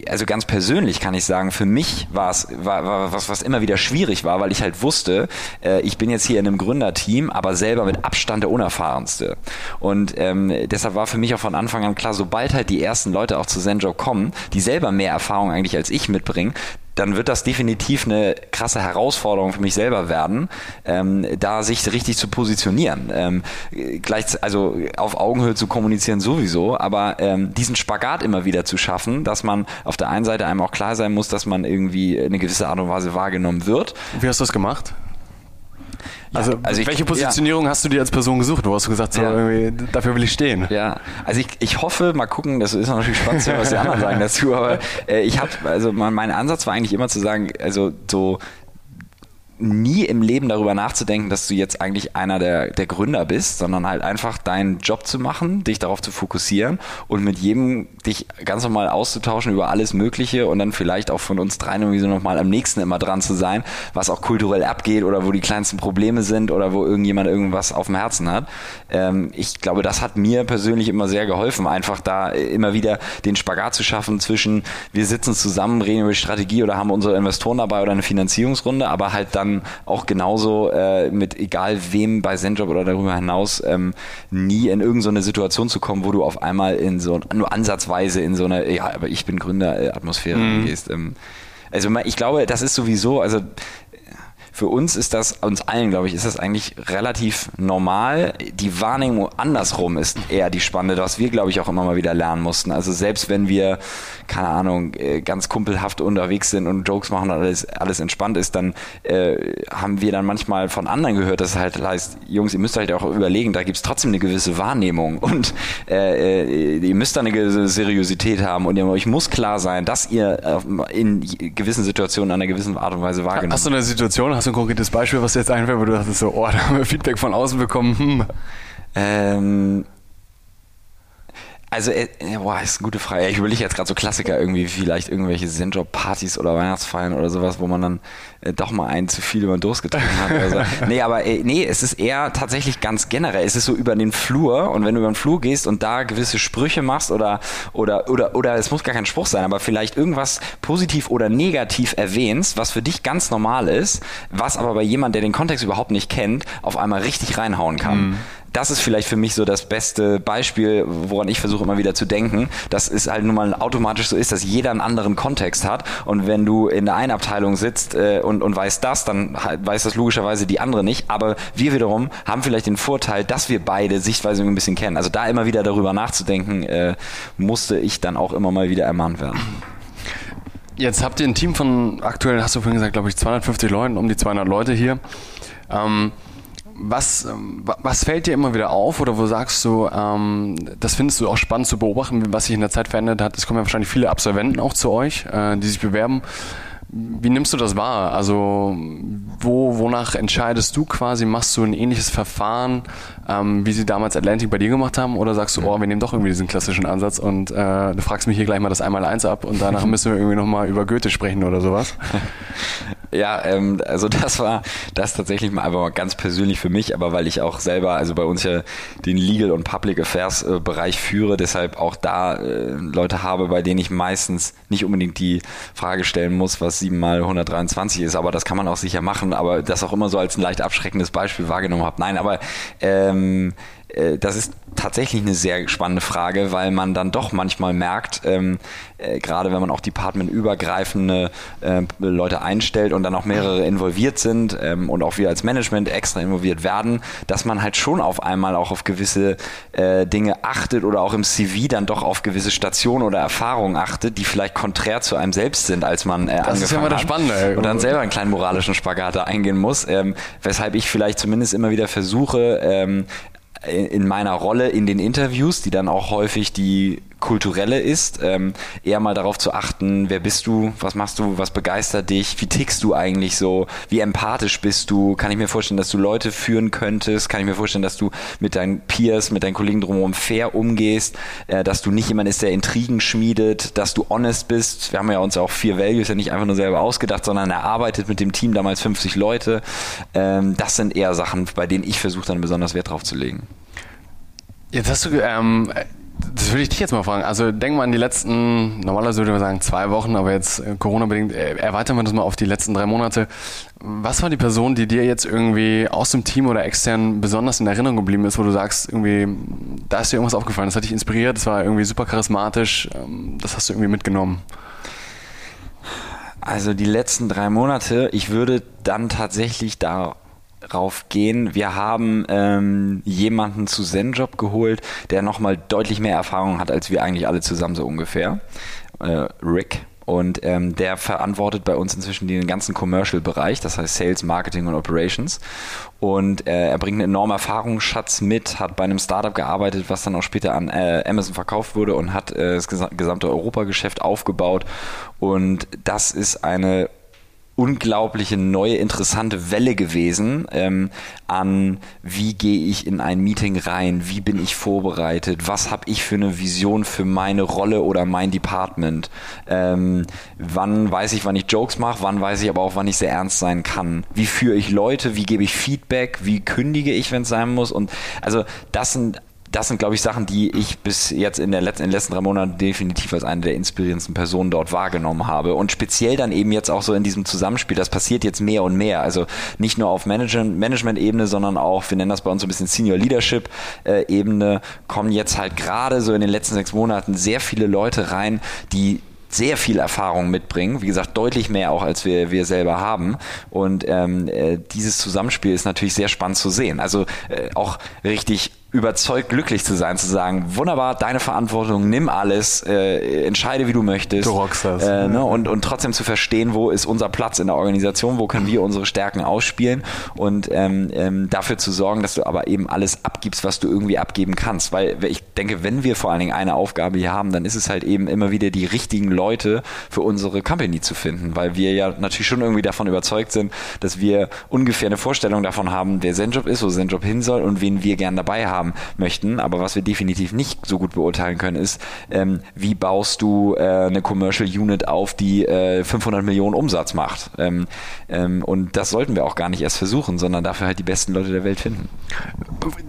A: also ganz persönlich kann ich sagen, für mich war es war, war was, was immer wieder schwierig war, weil ich halt wusste, äh, ich bin jetzt hier in einem Gründerteam, aber selber mit Abstand der unerfahrenste. Und ähm, deshalb war für mich auch von Anfang an klar, sobald halt die ersten Leute auch zu Zenjo kommen, die selber mehr Erfahrung eigentlich als ich mitbringen, dann wird das definitiv eine krasse Herausforderung für mich selber werden, ähm, da sich richtig zu positionieren. Ähm, gleich, also auf Augenhöhe zu kommunizieren sowieso, aber ähm, diesen Spagat immer wieder zu schaffen, dass man auf der einen Seite einem auch klar sein muss, dass man irgendwie eine gewisse Art und Weise wahrgenommen wird.
B: Wie hast du das gemacht? Also, ja, also ich, welche Positionierung ja. hast du dir als Person gesucht? Du hast gesagt, so, ja. dafür will ich stehen.
A: Ja, also ich, ich hoffe, mal gucken, das ist natürlich spannend, was die anderen sagen dazu, aber äh, ich habe, also mein, mein Ansatz war eigentlich immer zu sagen, also so nie im Leben darüber nachzudenken, dass du jetzt eigentlich einer der, der Gründer bist, sondern halt einfach deinen Job zu machen, dich darauf zu fokussieren und mit jedem dich ganz normal auszutauschen über alles Mögliche und dann vielleicht auch von uns dreien irgendwie so nochmal am nächsten immer dran zu sein, was auch kulturell abgeht oder wo die kleinsten Probleme sind oder wo irgendjemand irgendwas auf dem Herzen hat. Ähm, ich glaube, das hat mir persönlich immer sehr geholfen, einfach da immer wieder den Spagat zu schaffen zwischen wir sitzen zusammen, reden über Strategie oder haben unsere Investoren dabei oder eine Finanzierungsrunde, aber halt dann dann auch genauso äh, mit egal wem bei Zenjob oder darüber hinaus ähm, nie in irgendeine so Situation zu kommen, wo du auf einmal in so nur ansatzweise in so eine, ja, aber ich bin Gründer äh, Atmosphäre mhm. gehst. Ähm, also ich glaube, das ist sowieso, also für uns ist das, uns allen, glaube ich, ist das eigentlich relativ normal. Die Wahrnehmung andersrum ist eher die spannende, was wir, glaube ich, auch immer mal wieder lernen mussten. Also selbst wenn wir, keine Ahnung, äh, ganz kumpelhaft unterwegs sind und Jokes machen und alles, alles entspannt ist, dann äh, haben wir dann manchmal von anderen gehört, dass es halt heißt, Jungs, ihr müsst euch auch überlegen, da gibt es trotzdem eine gewisse Wahrnehmung und äh, äh, ihr müsst da eine gewisse Seriosität haben und ihr, euch muss klar sein, dass ihr in gewissen Situationen an einer gewissen Art und Weise wahrgenommen
B: Hast du eine Situation, hast du ein konkretes Beispiel, was jetzt einfällt, wo du dachtest so, oh, da haben wir Feedback von außen bekommen? Hm.
A: Ähm, also, äh, boah, ist eine gute Frage. Ich überlege jetzt gerade so Klassiker irgendwie, vielleicht irgendwelche Zenjob-Partys oder Weihnachtsfeiern oder sowas, wo man dann äh, doch mal einen zu viel über den Durst getrunken hat. Oder so. nee, aber äh, nee, es ist eher tatsächlich ganz generell. Es ist so über den Flur und wenn du über den Flur gehst und da gewisse Sprüche machst oder, oder, oder, oder es muss gar kein Spruch sein, aber vielleicht irgendwas positiv oder negativ erwähnst, was für dich ganz normal ist, was aber bei jemand, der den Kontext überhaupt nicht kennt, auf einmal richtig reinhauen kann. Mhm das ist vielleicht für mich so das beste Beispiel, woran ich versuche immer wieder zu denken, dass es halt nun mal automatisch so ist, dass jeder einen anderen Kontext hat und wenn du in der einen Abteilung sitzt äh, und, und weißt das, dann weiß das logischerweise die andere nicht, aber wir wiederum haben vielleicht den Vorteil, dass wir beide Sichtweisen ein bisschen kennen. Also da immer wieder darüber nachzudenken, äh, musste ich dann auch immer mal wieder ermahnt werden.
B: Jetzt habt ihr ein Team von aktuell, hast du vorhin gesagt, glaube ich, 250 Leuten, um die 200 Leute hier. Ähm, was, ähm, was fällt dir immer wieder auf oder wo sagst du, ähm, das findest du auch spannend zu beobachten, was sich in der Zeit verändert hat? Es kommen ja wahrscheinlich viele Absolventen auch zu euch, äh, die sich bewerben. Wie nimmst du das wahr? Also wo, wonach entscheidest du quasi? Machst du ein ähnliches Verfahren, ähm, wie sie damals Atlantic bei dir gemacht haben? Oder sagst du, oh, wir nehmen doch irgendwie diesen klassischen Ansatz und äh, du fragst mich hier gleich mal das Einmal-Eins ab und danach müssen wir irgendwie nochmal über Goethe sprechen oder sowas?
A: Ja, ähm, also das war das tatsächlich mal einfach mal ganz persönlich für mich, aber weil ich auch selber, also bei uns ja den Legal und Public Affairs äh, Bereich führe, deshalb auch da äh, Leute habe, bei denen ich meistens nicht unbedingt die Frage stellen muss, was 7 mal 123 ist, aber das kann man auch sicher machen, aber das auch immer so als ein leicht abschreckendes Beispiel wahrgenommen habe. Nein, aber ähm, äh, das ist tatsächlich eine sehr spannende Frage, weil man dann doch manchmal merkt, ähm, äh, gerade wenn man auch departmentübergreifende äh, Leute einstellt und dann auch mehrere involviert sind ähm, und auch wir als Management extra involviert werden, dass man halt schon auf einmal auch auf gewisse äh, Dinge achtet oder auch im CV dann doch auf gewisse Stationen oder Erfahrungen achtet, die vielleicht konträr zu einem selbst sind, als man äh, das angefangen ist ja immer das
B: Spannende, ey.
A: und dann selber einen kleinen moralischen Spagat da eingehen muss, ähm, weshalb ich vielleicht zumindest immer wieder versuche, ähm, in meiner Rolle in den Interviews, die dann auch häufig die kulturelle ist, ähm, eher mal darauf zu achten, wer bist du, was machst du, was begeistert dich, wie tickst du eigentlich so, wie empathisch bist du, kann ich mir vorstellen, dass du Leute führen könntest, kann ich mir vorstellen, dass du mit deinen Peers, mit deinen Kollegen drumherum fair umgehst, äh, dass du nicht jemand ist, der Intrigen schmiedet, dass du honest bist. Wir haben ja uns auch vier Values ja nicht einfach nur selber ausgedacht, sondern erarbeitet mit dem Team damals 50 Leute. Ähm, das sind eher Sachen, bei denen ich versuche dann besonders Wert drauf zu legen.
B: Jetzt hast du ähm, das würde ich dich jetzt mal fragen. Also denk mal an die letzten, normalerweise würde man sagen zwei Wochen, aber jetzt äh, Corona-bedingt, äh, erweitern wir das mal auf die letzten drei Monate. Was war die Person, die dir jetzt irgendwie aus dem Team oder extern besonders in Erinnerung geblieben ist, wo du sagst, irgendwie, da ist dir irgendwas aufgefallen, das hat dich inspiriert, das war irgendwie super charismatisch, ähm, das hast du irgendwie mitgenommen?
A: Also die letzten drei Monate, ich würde dann tatsächlich da drauf gehen. Wir haben ähm, jemanden zu Zenjob geholt, der nochmal deutlich mehr Erfahrung hat als wir eigentlich alle zusammen so ungefähr. Äh, Rick. Und ähm, der verantwortet bei uns inzwischen den ganzen Commercial-Bereich, das heißt Sales, Marketing und Operations. Und äh, er bringt einen enormen Erfahrungsschatz mit, hat bei einem Startup gearbeitet, was dann auch später an äh, Amazon verkauft wurde und hat äh, das gesamte Europageschäft aufgebaut. Und das ist eine unglaubliche neue interessante Welle gewesen ähm, an, wie gehe ich in ein Meeting rein, wie bin ich vorbereitet, was habe ich für eine Vision für meine Rolle oder mein Department, ähm, wann weiß ich, wann ich Jokes mache, wann weiß ich aber auch, wann ich sehr ernst sein kann, wie führe ich Leute, wie gebe ich Feedback, wie kündige ich, wenn es sein muss? Und also das sind das sind, glaube ich, Sachen, die ich bis jetzt in, der letzten, in den letzten drei Monaten definitiv als eine der inspirierendsten Personen dort wahrgenommen habe. Und speziell dann eben jetzt auch so in diesem Zusammenspiel, das passiert jetzt mehr und mehr. Also nicht nur auf Management-Ebene, sondern auch, wir nennen das bei uns so ein bisschen Senior Leadership-Ebene, kommen jetzt halt gerade so in den letzten sechs Monaten sehr viele Leute rein, die sehr viel Erfahrung mitbringen. Wie gesagt, deutlich mehr auch, als wir, wir selber haben. Und ähm, äh, dieses Zusammenspiel ist natürlich sehr spannend zu sehen. Also äh, auch richtig überzeugt glücklich zu sein, zu sagen, wunderbar, deine Verantwortung, nimm alles, äh, entscheide, wie du möchtest.
B: Du rockst das.
A: Äh, ne? und, und trotzdem zu verstehen, wo ist unser Platz in der Organisation, wo können wir unsere Stärken ausspielen und ähm, ähm, dafür zu sorgen, dass du aber eben alles abgibst, was du irgendwie abgeben kannst. Weil ich denke, wenn wir vor allen Dingen eine Aufgabe hier haben, dann ist es halt eben immer wieder die richtigen Leute für unsere Company zu finden, weil wir ja natürlich schon irgendwie davon überzeugt sind, dass wir ungefähr eine Vorstellung davon haben, wer sein Job ist, wo sein Job hin soll und wen wir gern dabei haben haben möchten. Aber was wir definitiv nicht so gut beurteilen können, ist, ähm, wie baust du äh, eine Commercial Unit auf, die äh, 500 Millionen Umsatz macht. Ähm, ähm, und das sollten wir auch gar nicht erst versuchen, sondern dafür halt die besten Leute der Welt finden.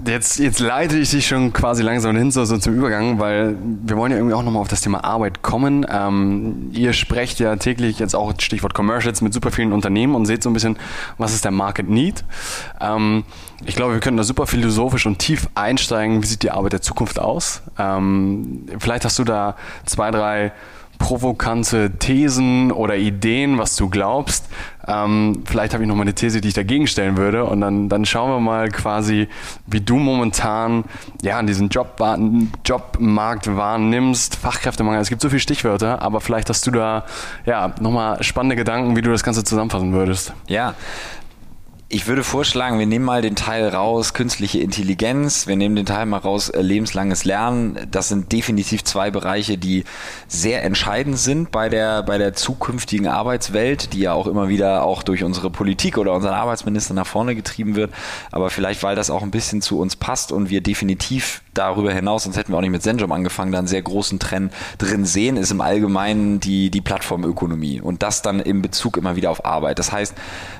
B: Jetzt, jetzt leite ich dich schon quasi langsam hin so, so zum Übergang, weil wir wollen ja irgendwie auch nochmal auf das Thema Arbeit kommen. Ähm, ihr sprecht ja täglich jetzt auch Stichwort Commercials mit super vielen Unternehmen und seht so ein bisschen, was ist der Market Need. Ähm, ich glaube, wir können da super philosophisch und tief einsteigen. Wie sieht die Arbeit der Zukunft aus? Ähm, vielleicht hast du da zwei, drei provokante Thesen oder Ideen, was du glaubst. Ähm, vielleicht habe ich noch mal eine These, die ich dagegen stellen würde. Und dann, dann schauen wir mal quasi, wie du momentan ja, diesen Job, Jobmarkt wahrnimmst. Fachkräftemangel, es gibt so viele Stichwörter, aber vielleicht hast du da ja, nochmal spannende Gedanken, wie du das Ganze zusammenfassen würdest.
A: Ja, ich würde vorschlagen, wir nehmen mal den Teil raus, künstliche Intelligenz, wir nehmen den Teil mal raus, äh, lebenslanges Lernen. Das sind definitiv zwei Bereiche, die sehr entscheidend sind bei der, bei der zukünftigen Arbeitswelt, die ja auch immer wieder auch durch unsere Politik oder unseren Arbeitsminister nach vorne getrieben wird. Aber vielleicht, weil das auch ein bisschen zu uns passt und wir definitiv darüber hinaus, sonst hätten wir auch nicht mit Zenjom angefangen, da einen sehr großen Trend drin sehen, ist im Allgemeinen die, die Plattformökonomie und das dann im Bezug immer wieder auf Arbeit. Das heißt,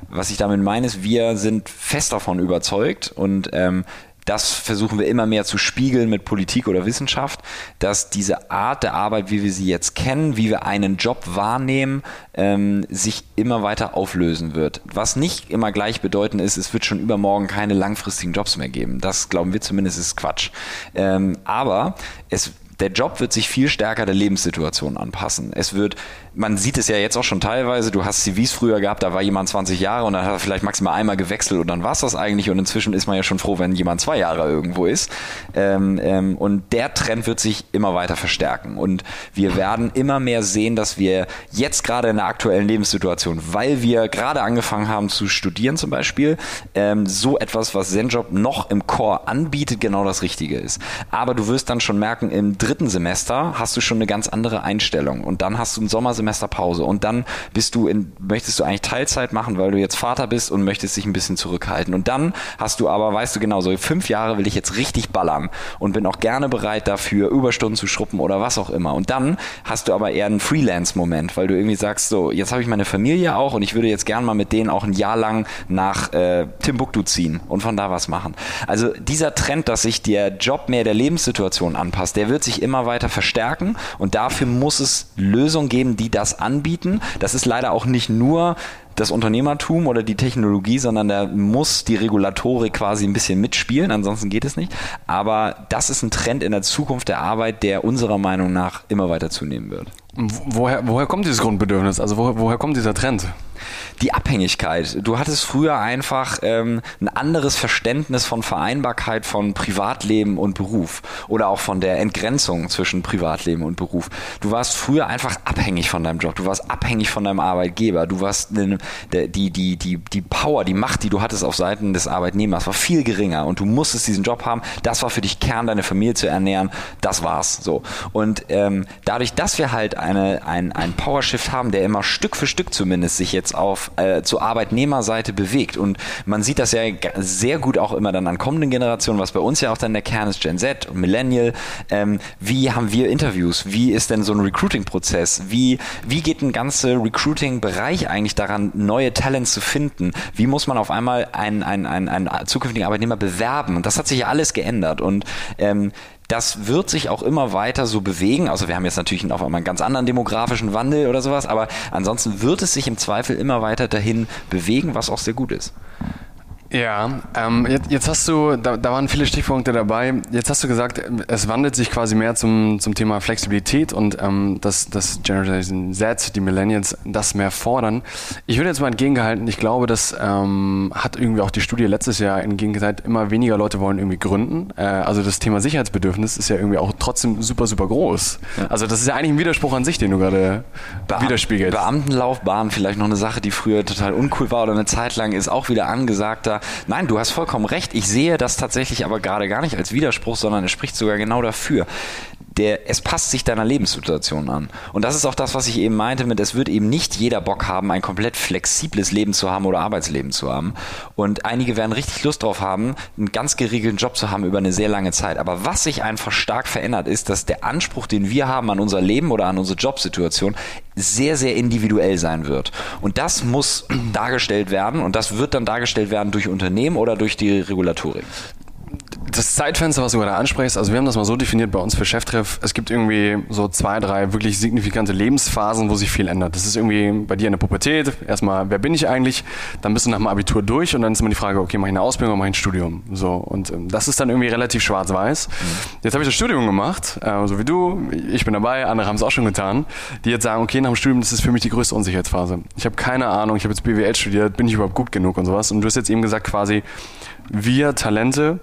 A: was ich damit meine, ist, wir sind fest davon überzeugt und ähm, das versuchen wir immer mehr zu spiegeln mit Politik oder Wissenschaft, dass diese Art der Arbeit, wie wir sie jetzt kennen, wie wir einen Job wahrnehmen, ähm, sich immer weiter auflösen wird. Was nicht immer gleichbedeutend ist, es wird schon übermorgen keine langfristigen Jobs mehr geben. Das glauben wir zumindest ist Quatsch. Ähm, aber es der Job wird sich viel stärker der Lebenssituation anpassen. Es wird, man sieht es ja jetzt auch schon teilweise, du hast CVs früher gehabt, da war jemand 20 Jahre und dann hat er vielleicht maximal einmal gewechselt und dann war es das eigentlich und inzwischen ist man ja schon froh, wenn jemand zwei Jahre irgendwo ist. Ähm, ähm, und der Trend wird sich immer weiter verstärken und wir werden immer mehr sehen, dass wir jetzt gerade in der aktuellen Lebenssituation, weil wir gerade angefangen haben zu studieren zum Beispiel, ähm, so etwas, was Zenjob noch im Core anbietet, genau das Richtige ist. Aber du wirst dann schon merken, im dritten Semester hast du schon eine ganz andere Einstellung und dann hast du ein Sommersemester Pause und dann bist du in, möchtest du eigentlich Teilzeit machen, weil du jetzt Vater bist und möchtest dich ein bisschen zurückhalten. Und dann hast du aber, weißt du genau, so fünf Jahre will ich jetzt richtig ballern und bin auch gerne bereit dafür, Überstunden zu schruppen oder was auch immer. Und dann hast du aber eher einen Freelance-Moment, weil du irgendwie sagst, so, jetzt habe ich meine Familie auch und ich würde jetzt gerne mal mit denen auch ein Jahr lang nach äh, Timbuktu ziehen und von da was machen. Also dieser Trend, dass sich der Job mehr der Lebenssituation anpasst, der wird sich immer weiter verstärken und dafür muss es Lösungen geben, die das anbieten. Das ist leider auch nicht nur das Unternehmertum oder die Technologie, sondern da muss die Regulatorik quasi ein bisschen mitspielen, ansonsten geht es nicht. Aber das ist ein Trend in der Zukunft der Arbeit, der unserer Meinung nach immer weiter zunehmen wird.
B: Woher, woher kommt dieses Grundbedürfnis? Also woher, woher kommt dieser Trend?
A: die Abhängigkeit. Du hattest früher einfach ähm, ein anderes Verständnis von Vereinbarkeit von Privatleben und Beruf oder auch von der Entgrenzung zwischen Privatleben und Beruf. Du warst früher einfach abhängig von deinem Job. Du warst abhängig von deinem Arbeitgeber. Du warst die, die, die, die, die Power, die Macht, die du hattest auf Seiten des Arbeitnehmers, war viel geringer und du musstest diesen Job haben. Das war für dich Kern, deine Familie zu ernähren. Das war's so. Und ähm, dadurch, dass wir halt eine, ein, ein Powershift haben, der immer Stück für Stück zumindest sich jetzt auf äh, zur Arbeitnehmerseite bewegt. Und man sieht das ja sehr gut auch immer dann an kommenden Generationen, was bei uns ja auch dann der Kern ist, Gen Z und Millennial. Ähm, wie haben wir Interviews? Wie ist denn so ein Recruiting-Prozess? Wie, wie geht ein ganzer Recruiting-Bereich eigentlich daran, neue Talents zu finden? Wie muss man auf einmal einen, einen, einen, einen zukünftigen Arbeitnehmer bewerben? Und das hat sich ja alles geändert. Und ähm, das wird sich auch immer weiter so bewegen. Also wir haben jetzt natürlich auf einmal einen ganz anderen demografischen Wandel oder sowas, aber ansonsten wird es sich im Zweifel immer weiter dahin bewegen, was auch sehr gut ist.
B: Ja, ähm, jetzt, jetzt, hast du, da, da, waren viele Stichpunkte dabei. Jetzt hast du gesagt, es wandelt sich quasi mehr zum, zum Thema Flexibilität und ähm, dass, dass Generation Z, die Millennials, das mehr fordern. Ich würde jetzt mal entgegengehalten, ich glaube, das ähm, hat irgendwie auch die Studie letztes Jahr entgegengesagt, immer weniger Leute wollen irgendwie gründen. Äh, also das Thema Sicherheitsbedürfnis ist ja irgendwie auch trotzdem super, super groß. Ja. Also das ist ja eigentlich ein Widerspruch an sich, den du gerade Beam widerspiegelst.
A: Beamtenlaufbahn, vielleicht noch eine Sache, die früher total uncool war oder eine Zeit lang, ist auch wieder angesagter nein, du hast vollkommen recht. Ich sehe das tatsächlich aber gerade gar nicht als Widerspruch, sondern es spricht sogar genau dafür. Der, es passt sich deiner Lebenssituation an. Und das ist auch das, was ich eben meinte mit, es wird eben nicht jeder Bock haben, ein komplett flexibles Leben zu haben oder Arbeitsleben zu haben. Und einige werden richtig Lust drauf haben, einen ganz geregelten Job zu haben über eine sehr lange Zeit. Aber was sich einfach stark verändert, ist, dass der Anspruch, den wir haben an unser Leben oder an unsere Jobsituation, sehr, sehr individuell sein wird. Und das muss dargestellt werden und das wird dann dargestellt werden durch Unternehmen oder durch die Regulatorik
B: das Zeitfenster, was du gerade ansprichst, also wir haben das mal so definiert bei uns für Cheftreff, es gibt irgendwie so zwei, drei wirklich signifikante Lebensphasen, wo sich viel ändert. Das ist irgendwie bei dir in der Pubertät, erstmal, wer bin ich eigentlich? Dann bist du nach dem Abitur durch und dann ist immer die Frage, okay, mache ich eine Ausbildung oder mache ich ein Studium? So, und ähm, das ist dann irgendwie relativ schwarz-weiß. Mhm. Jetzt habe ich das Studium gemacht, äh, so wie du, ich bin dabei, andere haben es auch schon getan, die jetzt sagen, okay, nach dem Studium, das ist für mich die größte Unsicherheitsphase. Ich habe keine Ahnung, ich habe jetzt BWL studiert, bin ich überhaupt gut genug und sowas. Und du hast jetzt eben gesagt, quasi, wir Talente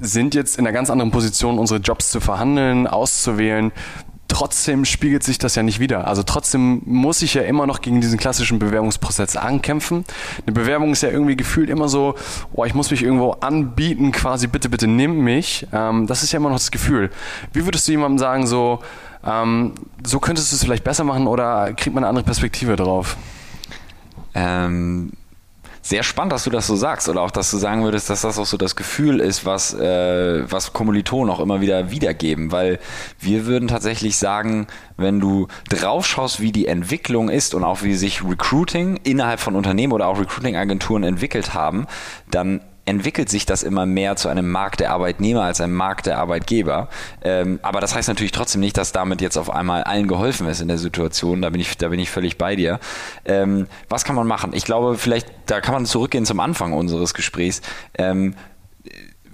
B: sind jetzt in einer ganz anderen Position, unsere Jobs zu verhandeln, auszuwählen. Trotzdem spiegelt sich das ja nicht wieder. Also trotzdem muss ich ja immer noch gegen diesen klassischen Bewerbungsprozess ankämpfen. Eine Bewerbung ist ja irgendwie gefühlt immer so, oh, ich muss mich irgendwo anbieten, quasi bitte, bitte nimm mich. Ähm, das ist ja immer noch das Gefühl. Wie würdest du jemandem sagen, so, ähm, so könntest du es vielleicht besser machen oder kriegt man eine andere Perspektive drauf?
A: Ähm, sehr spannend, dass du das so sagst oder auch, dass du sagen würdest, dass das auch so das Gefühl ist, was, äh, was Kommilitonen auch immer wieder wiedergeben, weil wir würden tatsächlich sagen, wenn du drauf schaust, wie die Entwicklung ist und auch wie sich Recruiting innerhalb von Unternehmen oder auch Recruiting-Agenturen entwickelt haben, dann entwickelt sich das immer mehr zu einem Markt der Arbeitnehmer als einem Markt der Arbeitgeber. Ähm, aber das heißt natürlich trotzdem nicht, dass damit jetzt auf einmal allen geholfen ist in der Situation. Da bin ich, da bin ich völlig bei dir. Ähm, was kann man machen? Ich glaube, vielleicht, da kann man zurückgehen zum Anfang unseres Gesprächs. Ähm,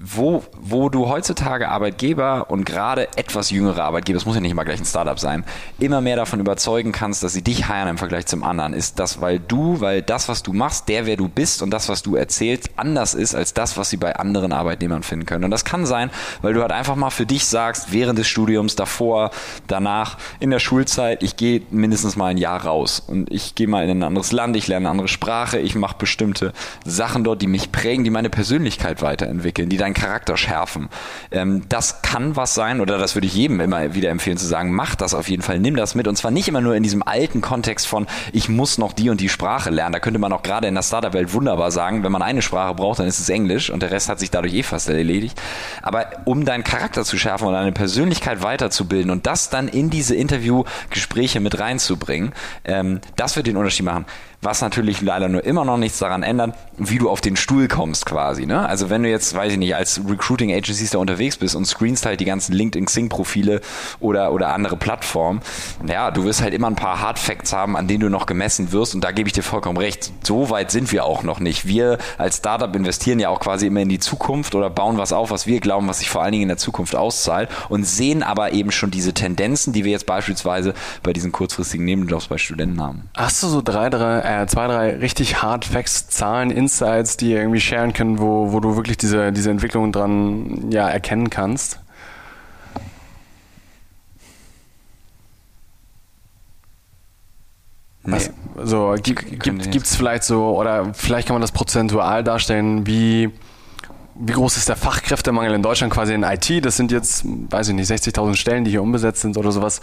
A: wo, wo du heutzutage Arbeitgeber und gerade etwas jüngere Arbeitgeber, es muss ja nicht immer gleich ein Startup sein, immer mehr davon überzeugen kannst, dass sie dich heiern im Vergleich zum anderen, ist das, weil du, weil das, was du machst, der, wer du bist und das, was du erzählst, anders ist als das, was sie bei anderen Arbeitnehmern finden können. Und das kann sein, weil du halt einfach mal für dich sagst, während des Studiums, davor, danach, in der Schulzeit, ich gehe mindestens mal ein Jahr raus und ich gehe mal in ein anderes Land, ich lerne eine andere Sprache, ich mache bestimmte Sachen dort, die mich prägen, die meine Persönlichkeit weiterentwickeln, die dein deinen Charakter schärfen. Ähm, das kann was sein, oder das würde ich jedem immer wieder empfehlen zu sagen, mach das auf jeden Fall, nimm das mit. Und zwar nicht immer nur in diesem alten Kontext von, ich muss noch die und die Sprache lernen. Da könnte man auch gerade in der Startup-Welt wunderbar sagen, wenn man eine Sprache braucht, dann ist es Englisch und der Rest hat sich dadurch eh fast erledigt. Aber um deinen Charakter zu schärfen und deine Persönlichkeit weiterzubilden und das dann in diese Interviewgespräche mit reinzubringen, ähm, das wird den Unterschied machen was natürlich leider nur immer noch nichts daran ändert, wie du auf den Stuhl kommst quasi. Ne? Also wenn du jetzt, weiß ich nicht, als Recruiting Agencies da unterwegs bist und screenst halt die ganzen LinkedIn Xing Profile oder, oder andere Plattformen, ja, du wirst halt immer ein paar Hard Facts haben, an denen du noch gemessen wirst und da gebe ich dir vollkommen recht. So weit sind wir auch noch nicht. Wir als Startup investieren ja auch quasi immer in die Zukunft oder bauen was auf, was wir glauben, was sich vor allen Dingen in der Zukunft auszahlt und sehen aber eben schon diese Tendenzen, die wir jetzt beispielsweise bei diesen kurzfristigen Nebenjobs bei Studenten haben.
B: Hast du so drei, drei äh, zwei, drei richtig Hard Facts, Zahlen, Insights, die ihr irgendwie sharen können, wo, wo du wirklich diese, diese Entwicklung dran ja, erkennen kannst? Was, nee. so, gibt es vielleicht so, oder vielleicht kann man das prozentual darstellen, wie, wie groß ist der Fachkräftemangel in Deutschland quasi in IT? Das sind jetzt, weiß ich nicht, 60.000 Stellen, die hier unbesetzt sind oder sowas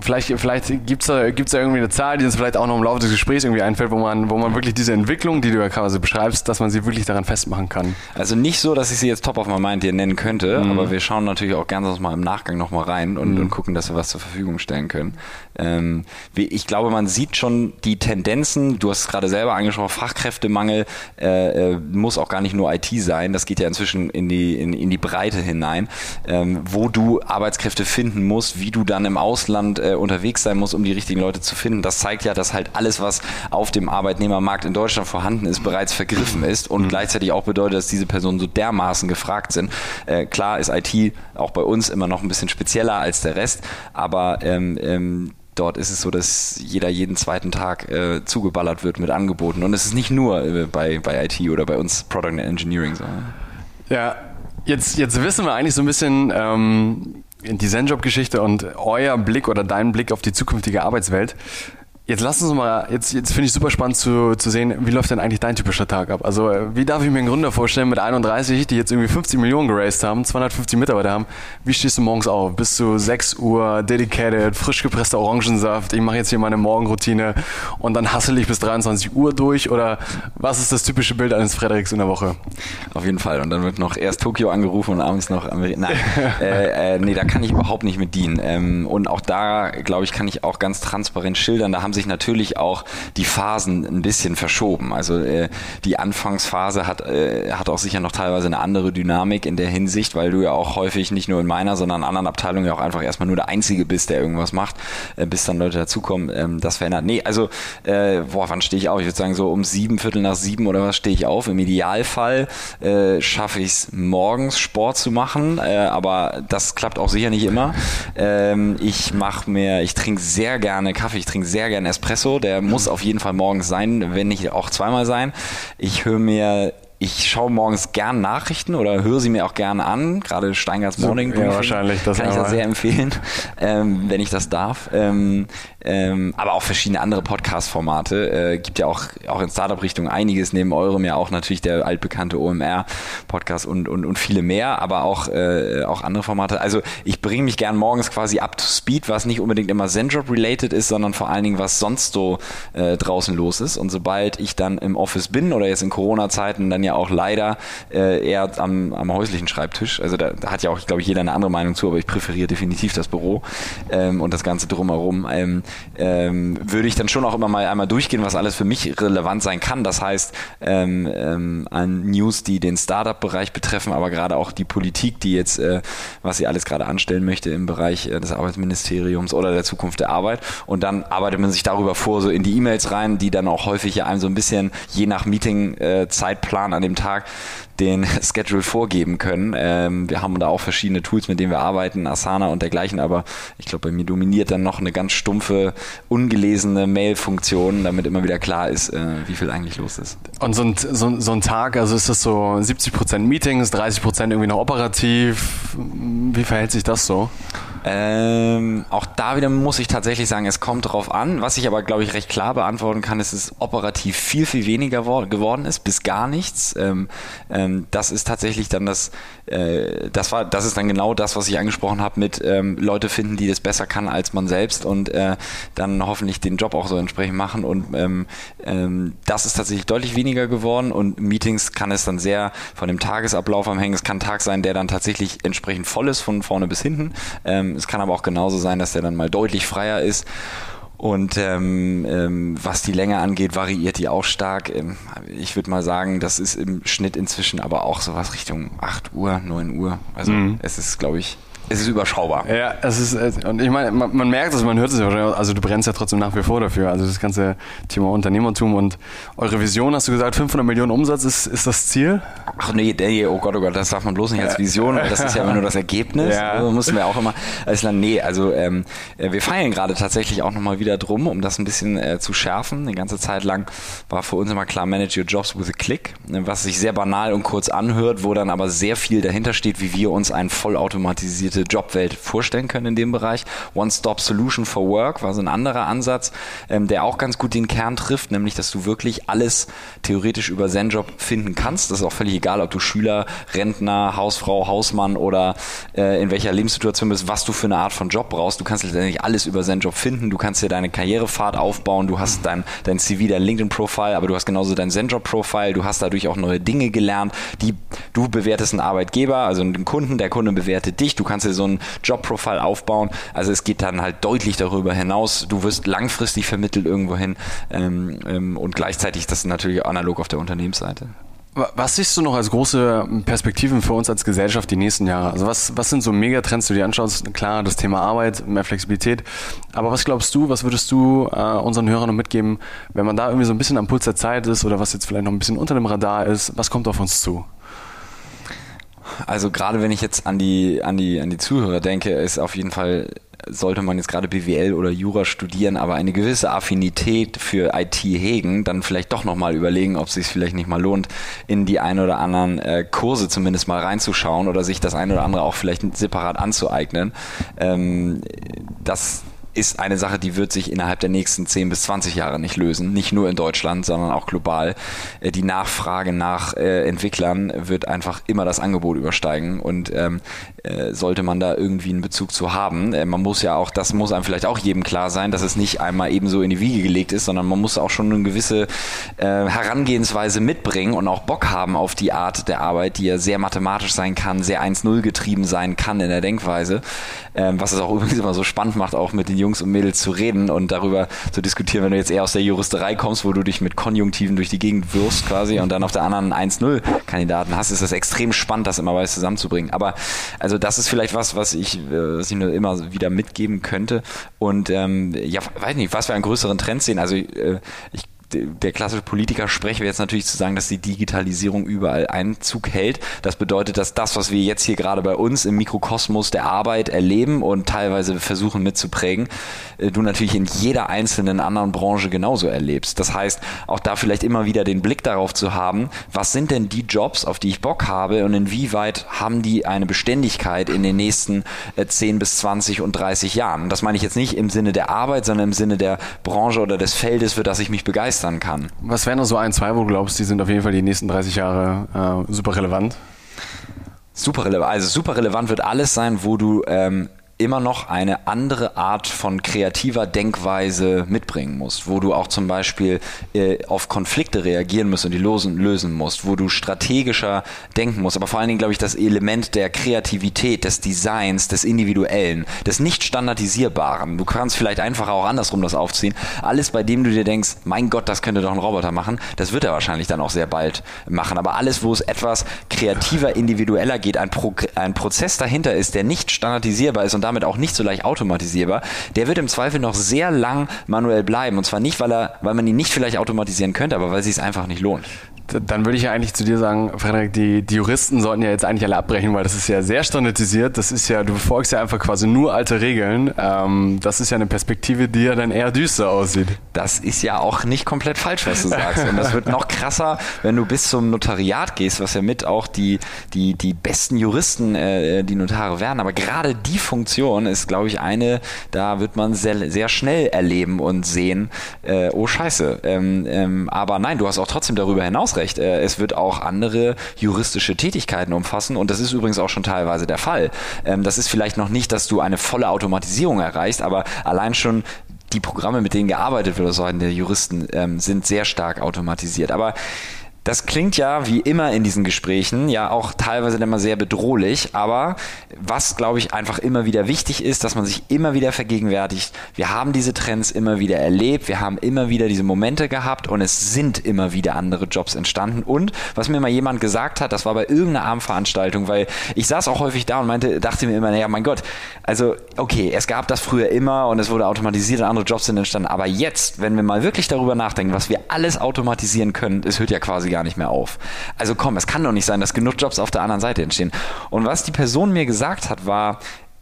B: Vielleicht, vielleicht gibt es da, gibt's da irgendwie eine Zahl, die uns vielleicht auch noch im Laufe des Gesprächs irgendwie einfällt, wo man, wo man wirklich diese Entwicklung, die du ja quasi beschreibst, dass man sie wirklich daran festmachen kann.
A: Also nicht so, dass ich sie jetzt top of my mind dir nennen könnte, mhm. aber wir schauen natürlich auch gerne mal im Nachgang nochmal rein und, mhm. und, gucken, dass wir was zur Verfügung stellen können. Ähm, ich glaube, man sieht schon die Tendenzen, du hast es gerade selber angesprochen, Fachkräftemangel äh, äh, muss auch gar nicht nur IT sein, das geht ja inzwischen in die, in, in die Breite hinein, ähm, wo du Arbeitskräfte finden musst, wie du dann im Ausland äh, unterwegs sein musst, um die richtigen Leute zu finden. Das zeigt ja, dass halt alles, was auf dem Arbeitnehmermarkt in Deutschland vorhanden ist, bereits vergriffen ist und mhm. gleichzeitig auch bedeutet, dass diese Personen so dermaßen gefragt sind. Äh, klar ist IT auch bei uns immer noch ein bisschen spezieller als der Rest, aber ähm, ähm, dort ist es so, dass jeder jeden zweiten Tag äh, zugeballert wird mit Angeboten. Und es ist nicht nur äh, bei, bei IT oder bei uns Product Engineering so.
B: Ja, jetzt, jetzt wissen wir eigentlich so ein bisschen ähm, die Zenjob-Geschichte und euer Blick oder dein Blick auf die zukünftige Arbeitswelt. Jetzt lass uns mal, jetzt, jetzt finde ich super spannend zu, zu sehen, wie läuft denn eigentlich dein typischer Tag ab? Also, wie darf ich mir einen Gründer vorstellen mit 31, die jetzt irgendwie 50 Millionen geraced haben, 250 Mitarbeiter haben? Wie stehst du morgens auf? Bist du 6 Uhr, dedicated, frisch gepresster Orangensaft, ich mache jetzt hier meine Morgenroutine und dann hassel ich bis 23 Uhr durch? Oder was ist das typische Bild eines Frederiks in der Woche?
A: Auf jeden Fall. Und dann wird noch erst Tokio angerufen und abends noch Amerika. Nein, äh, äh, nee, da kann ich überhaupt nicht mit dienen. Ähm, und auch da, glaube ich, kann ich auch ganz transparent schildern. Da haben sich natürlich auch die Phasen ein bisschen verschoben. Also äh, die Anfangsphase hat, äh, hat auch sicher noch teilweise eine andere Dynamik in der Hinsicht, weil du ja auch häufig nicht nur in meiner, sondern in anderen Abteilungen ja auch einfach erstmal nur der Einzige bist, der irgendwas macht, äh, bis dann Leute dazukommen. Ähm, das verändert. Nee, also äh, boah, wann stehe ich auf? Ich würde sagen, so um sieben, Viertel nach sieben oder was stehe ich auf. Im Idealfall äh, schaffe ich es morgens Sport zu machen, äh, aber das klappt auch sicher nicht immer. Ähm, ich mache mir, ich trinke sehr gerne Kaffee, ich trinke sehr gerne Espresso, der muss auf jeden Fall morgens sein, wenn nicht auch zweimal sein. Ich höre mir ich schaue morgens gern Nachrichten oder höre sie mir auch gerne an, gerade Steingarts Morning
B: Briefing. Ja, wahrscheinlich.
A: Das kann ich das sehr empfehlen, ähm, wenn ich das darf. Ähm, ähm, aber auch verschiedene andere Podcast-Formate. Äh, gibt ja auch, auch in Startup-Richtung einiges, neben eurem ja auch natürlich der altbekannte OMR-Podcast und, und, und viele mehr, aber auch, äh, auch andere Formate. Also ich bringe mich gern morgens quasi up to speed, was nicht unbedingt immer Zenjob-related ist, sondern vor allen Dingen, was sonst so äh, draußen los ist. Und sobald ich dann im Office bin oder jetzt in Corona-Zeiten dann ja auch leider äh, eher am, am häuslichen Schreibtisch, also da, da hat ja auch, glaube ich, jeder eine andere Meinung zu, aber ich präferiere definitiv das Büro ähm, und das Ganze drumherum. Ähm, ähm, würde ich dann schon auch immer mal einmal durchgehen, was alles für mich relevant sein kann. Das heißt, ähm, ähm, an News, die den Startup-Bereich betreffen, aber gerade auch die Politik, die jetzt, äh, was sie alles gerade anstellen möchte im Bereich äh, des Arbeitsministeriums oder der Zukunft der Arbeit. Und dann arbeitet man sich darüber vor, so in die E-Mails rein, die dann auch häufig ja einem so ein bisschen je nach Meeting-Zeitplan äh, an dem Tag den Schedule vorgeben können. Ähm, wir haben da auch verschiedene Tools, mit denen wir arbeiten, Asana und dergleichen, aber ich glaube, bei mir dominiert dann noch eine ganz stumpfe, ungelesene Mail-Funktion, damit immer wieder klar ist, äh, wie viel eigentlich los ist.
B: Und so ein, so, so ein Tag, also ist das so 70% Meetings, 30% irgendwie noch operativ? Wie verhält sich das so?
A: Ähm, auch da wieder muss ich tatsächlich sagen, es kommt drauf an. Was ich aber, glaube ich, recht klar beantworten kann, ist, dass es operativ viel, viel weniger geworden ist, bis gar nichts. Ähm, ähm, das ist tatsächlich dann das, äh, das war, das ist dann genau das, was ich angesprochen habe mit ähm, Leute finden, die das besser kann als man selbst und äh, dann hoffentlich den Job auch so entsprechend machen. Und ähm, ähm, das ist tatsächlich deutlich weniger geworden und Meetings kann es dann sehr von dem Tagesablauf am hängen. Es kann Tag sein, der dann tatsächlich entsprechend voll ist, von vorne bis hinten. Ähm, es kann aber auch genauso sein, dass der dann mal deutlich freier ist. Und ähm, ähm, was die Länge angeht, variiert die auch stark. Ähm, ich würde mal sagen, das ist im Schnitt inzwischen aber auch sowas Richtung 8 Uhr, 9 Uhr. Also mhm. es ist, glaube ich, es ist überschaubar.
B: Ja, es ist, und ich meine, man, man merkt es, man hört es ja wahrscheinlich, also du brennst ja trotzdem nach wie vor dafür. Also das ganze Thema Unternehmertum und eure Vision, hast du gesagt, 500 Millionen Umsatz ist, ist das Ziel?
A: Ach nee, nee, oh Gott, oh Gott, das darf man bloß nicht als Vision, das ist ja immer nur das Ergebnis. Ja. Also müssen wir auch immer, also nee, also ähm, äh, wir feiern gerade tatsächlich auch nochmal wieder drum, um das ein bisschen äh, zu schärfen. Eine ganze Zeit lang war für uns immer klar, manage your jobs with a click, was sich sehr banal und kurz anhört, wo dann aber sehr viel dahinter steht, wie wir uns ein vollautomatisiertes diese Jobwelt vorstellen können in dem Bereich. One-Stop Solution for Work war so ein anderer Ansatz, ähm, der auch ganz gut den Kern trifft, nämlich dass du wirklich alles theoretisch über Zenjob finden kannst. Das ist auch völlig egal, ob du Schüler, Rentner, Hausfrau, Hausmann oder äh, in welcher Lebenssituation bist, was du für eine Art von Job brauchst. Du kannst letztendlich alles über Zenjob finden. Du kannst dir deine Karrierefahrt aufbauen. Du hast dein, dein CV, dein LinkedIn-Profile, aber du hast genauso dein Zenjob-Profile. Du hast dadurch auch neue Dinge gelernt, die du bewertest einen Arbeitgeber, also einen Kunden, der Kunde bewertet dich. Du kannst dir so ein Job-Profile aufbauen. Also es geht dann halt deutlich darüber hinaus. Du wirst langfristig vermittelt irgendwohin ähm, ähm, und gleichzeitig das natürlich analog auf der Unternehmensseite.
B: Was siehst du noch als große Perspektiven für uns als Gesellschaft die nächsten Jahre? Also was, was sind so Megatrends, die du dir anschaust? Klar, das Thema Arbeit, mehr Flexibilität. Aber was glaubst du, was würdest du äh, unseren Hörern noch mitgeben, wenn man da irgendwie so ein bisschen am Puls der Zeit ist oder was jetzt vielleicht noch ein bisschen unter dem Radar ist? Was kommt auf uns zu?
A: Also gerade wenn ich jetzt an die, an die, an die Zuhörer denke, ist auf jeden Fall sollte man jetzt gerade BWL oder Jura studieren, aber eine gewisse Affinität für IT hegen, dann vielleicht doch nochmal überlegen, ob es sich vielleicht nicht mal lohnt, in die ein oder anderen äh, Kurse zumindest mal reinzuschauen oder sich das ein oder andere auch vielleicht separat anzueignen. Ähm, das ist eine Sache, die wird sich innerhalb der nächsten 10 bis 20 Jahre nicht lösen. Nicht nur in Deutschland, sondern auch global. Äh, die Nachfrage nach äh, Entwicklern wird einfach immer das Angebot übersteigen und ähm, äh, sollte man da irgendwie einen Bezug zu haben. Man muss ja auch, das muss einem vielleicht auch jedem klar sein, dass es nicht einmal ebenso in die Wiege gelegt ist, sondern man muss auch schon eine gewisse Herangehensweise mitbringen und auch Bock haben auf die Art der Arbeit, die ja sehr mathematisch sein kann, sehr 1-0 getrieben sein kann in der Denkweise. Ähm, was es auch übrigens immer so spannend macht, auch mit den Jungs und Mädels zu reden und darüber zu diskutieren, wenn du jetzt eher aus der Juristerei kommst, wo du dich mit Konjunktiven durch die Gegend wirfst quasi und dann auf der anderen 1-0-Kandidaten hast, ist das extrem spannend, das immer weiß zusammenzubringen. Aber also das ist vielleicht was, was ich, äh, was ich nur immer wieder mitgeben könnte. Und ähm, ja, weiß nicht, was wir an größeren Trends sehen. Also äh, ich der klassische Politiker spreche wäre jetzt natürlich zu sagen, dass die Digitalisierung überall Einzug hält. Das bedeutet, dass das, was wir jetzt hier gerade bei uns im Mikrokosmos der Arbeit erleben und teilweise versuchen mitzuprägen, äh, du natürlich in jeder einzelnen anderen Branche genauso erlebst. Das heißt, auch da vielleicht immer wieder den Blick darauf zu haben, was sind denn die Jobs, auf die ich Bock habe und inwieweit haben die eine Beständigkeit in den nächsten 10 äh, bis 20 und 30 Jahren. Das meine ich jetzt nicht im Sinne der Arbeit, sondern im Sinne der Branche oder des Feldes, für das ich mich begeistere begeistern kann.
B: Was wären noch so ein, zwei, wo du glaubst, die sind auf jeden Fall die nächsten 30 Jahre äh, super relevant?
A: Super relevant. Also super relevant wird alles sein, wo du ähm, immer noch eine andere Art von kreativer Denkweise mitbringen musst, wo du auch zum Beispiel äh, auf Konflikte reagieren musst und die losen, lösen musst, wo du strategischer denken musst, aber vor allen Dingen, glaube ich, das Element der Kreativität, des Designs, des Individuellen, des nicht standardisierbaren. Du kannst vielleicht einfach auch andersrum das aufziehen. Alles, bei dem du dir denkst, mein Gott, das könnte doch ein Roboter machen, das wird er wahrscheinlich dann auch sehr bald machen. Aber alles, wo es etwas kreativer, individueller geht, ein, Pro ein Prozess dahinter ist, der nicht standardisierbar ist und damit auch nicht so leicht automatisierbar, der wird im Zweifel noch sehr lang manuell bleiben. Und zwar nicht, weil er, weil man ihn nicht vielleicht automatisieren könnte, aber weil es sich einfach nicht lohnt.
B: Dann würde ich ja eigentlich zu dir sagen, Frederik, die, die Juristen sollten ja jetzt eigentlich alle abbrechen, weil das ist ja sehr standardisiert. Das ist ja, du befolgst ja einfach quasi nur alte Regeln. Ähm, das ist ja eine Perspektive, die ja dann eher düster aussieht.
A: Das ist ja auch nicht komplett falsch, was du sagst. Und das wird noch krasser, wenn du bis zum Notariat gehst, was ja mit auch die, die, die besten Juristen, äh, die Notare werden. Aber gerade die Funktion ist, glaube ich, eine, da wird man sehr, sehr schnell erleben und sehen, äh, oh Scheiße. Ähm, ähm, aber nein, du hast auch trotzdem darüber hinaus recht. Äh, es wird auch andere juristische Tätigkeiten umfassen und das ist übrigens auch schon teilweise der Fall. Ähm, das ist vielleicht noch nicht, dass du eine volle Automatisierung erreichst, aber allein schon die Programme, mit denen gearbeitet wird, also der Juristen, ähm, sind sehr stark automatisiert. Aber das klingt ja wie immer in diesen Gesprächen ja auch teilweise immer sehr bedrohlich, aber was glaube ich einfach immer wieder wichtig ist, dass man sich immer wieder vergegenwärtigt, wir haben diese Trends immer wieder erlebt, wir haben immer wieder diese Momente gehabt und es sind immer wieder andere Jobs entstanden. Und was mir mal jemand gesagt hat, das war bei irgendeiner Abendveranstaltung, weil ich saß auch häufig da und meinte, dachte mir immer, naja, mein Gott, also okay, es gab das früher immer und es wurde automatisiert und andere Jobs sind entstanden, aber jetzt, wenn wir mal wirklich darüber nachdenken, was wir alles automatisieren können, es hört ja quasi gar nicht mehr auf. Also komm, es kann doch nicht sein, dass genug Jobs auf der anderen Seite entstehen. Und was die Person mir gesagt hat, war,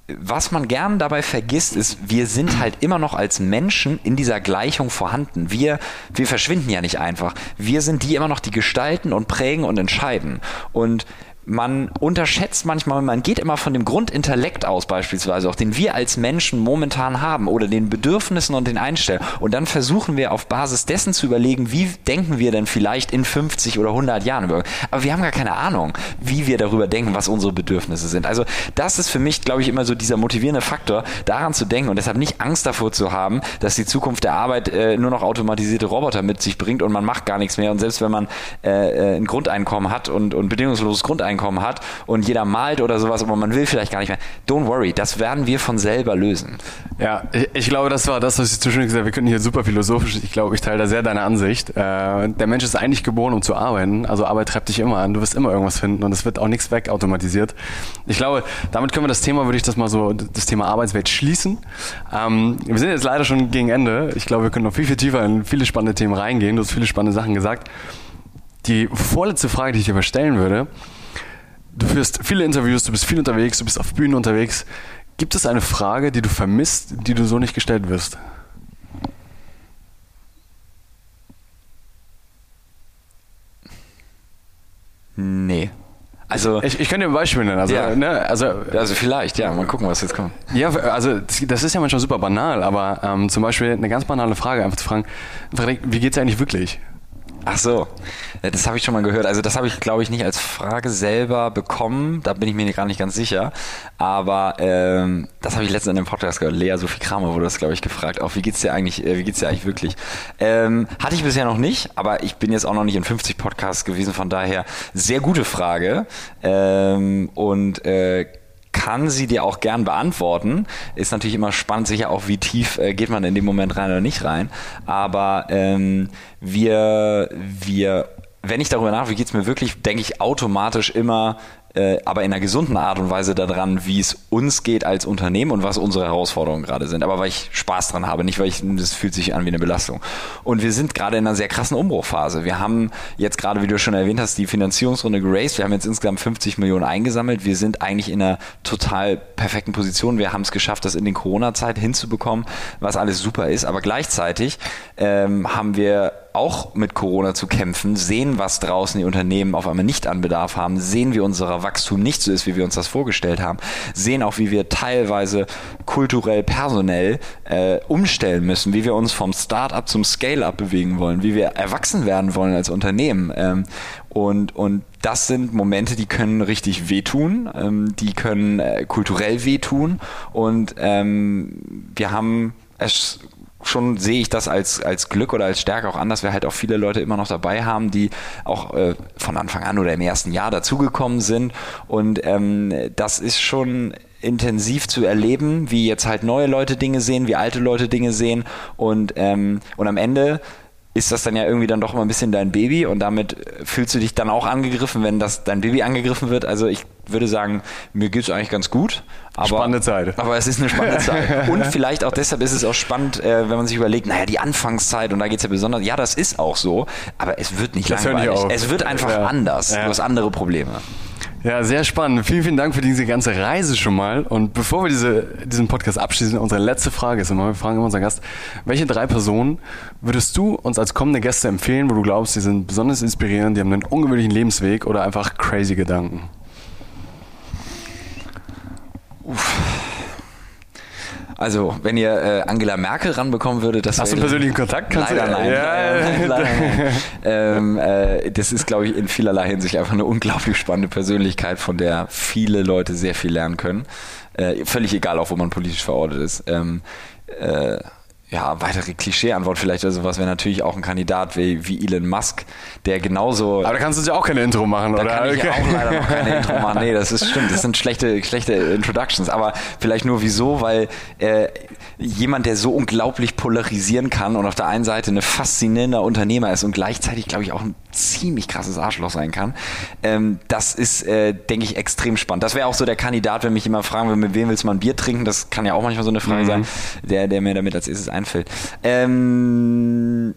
A: was man gern dabei vergisst, ist, wir sind halt immer noch als Menschen in dieser Gleichung vorhanden. Wir, wir verschwinden ja nicht einfach. Wir sind die immer noch, die gestalten und prägen und entscheiden. Und man unterschätzt manchmal, man geht immer von dem Grundintellekt aus beispielsweise, auch den wir als Menschen momentan haben oder den Bedürfnissen und den Einstellungen. Und dann versuchen wir auf Basis dessen zu überlegen, wie denken wir denn vielleicht in 50 oder 100 Jahren über. Aber wir haben gar keine Ahnung, wie wir darüber denken, was unsere Bedürfnisse sind. Also das ist für mich, glaube ich, immer so dieser motivierende Faktor, daran zu denken und deshalb nicht Angst davor zu haben, dass die Zukunft der Arbeit äh, nur noch automatisierte Roboter mit sich bringt und man macht gar nichts mehr. Und selbst wenn man äh, äh ein Grundeinkommen hat und, und bedingungsloses Grundeinkommen Grundeinkommen hat und jeder malt oder sowas, aber man will vielleicht gar nicht mehr. Don't worry, das werden wir von selber lösen.
B: Ja, ich, ich glaube, das war das, was ich zwischendurch gesagt habe. Wir könnten hier super philosophisch. Ich glaube, ich teile da sehr deine Ansicht. Äh, der Mensch ist eigentlich geboren, um zu arbeiten. Also Arbeit treibt dich immer an. Du wirst immer irgendwas finden und es wird auch nichts wegautomatisiert. Ich glaube, damit können wir das Thema, würde ich das mal so, das Thema Arbeitswelt schließen. Ähm, wir sind jetzt leider schon gegen Ende. Ich glaube, wir können noch viel, viel tiefer in viele spannende Themen reingehen. Du hast viele spannende Sachen gesagt. Die vorletzte Frage, die ich dir stellen würde, Du führst viele Interviews, du bist viel unterwegs, du bist auf Bühnen unterwegs. Gibt es eine Frage, die du vermisst, die du so nicht gestellt wirst?
A: Nee. Also
B: ich, ich könnte dir ein Beispiel nennen. Also,
A: ja.
B: ne,
A: also, also vielleicht, ja. Mal gucken, was jetzt kommt.
B: Ja, also das ist ja manchmal super banal, aber ähm, zum Beispiel eine ganz banale Frage einfach zu fragen, wie geht es eigentlich wirklich?
A: Ach so, das habe ich schon mal gehört. Also das habe ich, glaube ich, nicht als Frage selber bekommen. Da bin ich mir gar nicht ganz sicher. Aber ähm, das habe ich letztens in dem Podcast gehört. Lea Sophie Kramer wurde das, glaube ich, gefragt. Auch wie geht's dir eigentlich? Äh, wie geht's dir eigentlich wirklich? Ähm, hatte ich bisher noch nicht, aber ich bin jetzt auch noch nicht in 50 Podcasts gewesen. Von daher sehr gute Frage. Ähm, und äh, kann sie dir auch gern beantworten. Ist natürlich immer spannend, sicher auch, wie tief äh, geht man in dem Moment rein oder nicht rein. Aber ähm, wir, wir, wenn ich darüber nachdenke, geht es mir wirklich, denke ich automatisch immer äh, aber in einer gesunden Art und Weise daran, wie es uns geht als Unternehmen und was unsere Herausforderungen gerade sind. Aber weil ich Spaß dran habe, nicht weil ich, das fühlt sich an wie eine Belastung. Und wir sind gerade in einer sehr krassen Umbruchphase. Wir haben jetzt gerade, wie du schon erwähnt hast, die Finanzierungsrunde geraced. Wir haben jetzt insgesamt 50 Millionen eingesammelt. Wir sind eigentlich in einer total perfekten Position. Wir haben es geschafft, das in den Corona-Zeit hinzubekommen, was alles super ist. Aber gleichzeitig ähm, haben wir auch mit Corona zu kämpfen, sehen, was draußen die Unternehmen auf einmal nicht an Bedarf haben, sehen, wie unser Wachstum nicht so ist, wie wir uns das vorgestellt haben, sehen auch, wie wir teilweise kulturell, personell äh, umstellen müssen, wie wir uns vom Start-up zum Scale-up bewegen wollen, wie wir erwachsen werden wollen als Unternehmen. Ähm, und, und das sind Momente, die können richtig wehtun, ähm, die können äh, kulturell wehtun und ähm, wir haben es schon sehe ich das als, als Glück oder als Stärke auch an, dass wir halt auch viele Leute immer noch dabei haben, die auch äh, von Anfang an oder im ersten Jahr dazugekommen sind. Und ähm, das ist schon intensiv zu erleben, wie jetzt halt neue Leute Dinge sehen, wie alte Leute Dinge sehen. Und, ähm, und am Ende ist das dann ja irgendwie dann doch mal ein bisschen dein Baby und damit fühlst du dich dann auch angegriffen, wenn das dein Baby angegriffen wird. Also ich würde sagen, mir geht es eigentlich ganz gut. Aber,
B: spannende Zeit.
A: Aber es ist eine spannende Zeit. Und vielleicht auch deshalb ist es auch spannend, äh, wenn man sich überlegt, naja, die Anfangszeit und da geht es ja besonders. Ja, das ist auch so, aber es wird nicht das langweilig. Es wird einfach ja. anders. Ja. Du hast andere Probleme.
B: Ja, sehr spannend. Vielen, vielen Dank für diese ganze Reise schon mal. Und bevor wir diese, diesen Podcast abschließen, unsere letzte Frage ist immer, wir fragen immer unseren Gast, welche drei Personen würdest du uns als kommende Gäste empfehlen, wo du glaubst, sie sind besonders inspirierend, die haben einen ungewöhnlichen Lebensweg oder einfach crazy Gedanken?
A: Also, wenn ihr äh, Angela Merkel ranbekommen würdet, das
B: Hast du persönlichen Kontakt?
A: Kannst leider, nein, ja. leider, leider nein. ähm, äh, das ist, glaube ich, in vielerlei Hinsicht einfach eine unglaublich spannende Persönlichkeit, von der viele Leute sehr viel lernen können. Äh, völlig egal, auch wo man politisch verortet ist. Ähm, äh, ja, weitere Klischee-Antwort vielleicht oder sowas wäre natürlich auch ein Kandidat wie, wie Elon Musk, der genauso.
B: Aber da kannst du ja auch keine Intro machen,
A: da
B: oder?
A: Da kann ich okay. auch leider noch keine Intro machen. Nee, das ist stimmt. Das sind schlechte, schlechte Introductions. Aber vielleicht nur wieso, weil äh, jemand, der so unglaublich polarisieren kann und auf der einen Seite eine faszinierender Unternehmer ist und gleichzeitig, glaube ich, auch ein ziemlich krasses Arschloch sein kann, ähm, das ist, äh, denke ich, extrem spannend. Das wäre auch so der Kandidat, wenn mich jemand fragen will, mit wem willst du mal ein Bier trinken? Das kann ja auch manchmal so eine Frage mhm. sein, der, der mir damit als erstes einfällt. Ähm,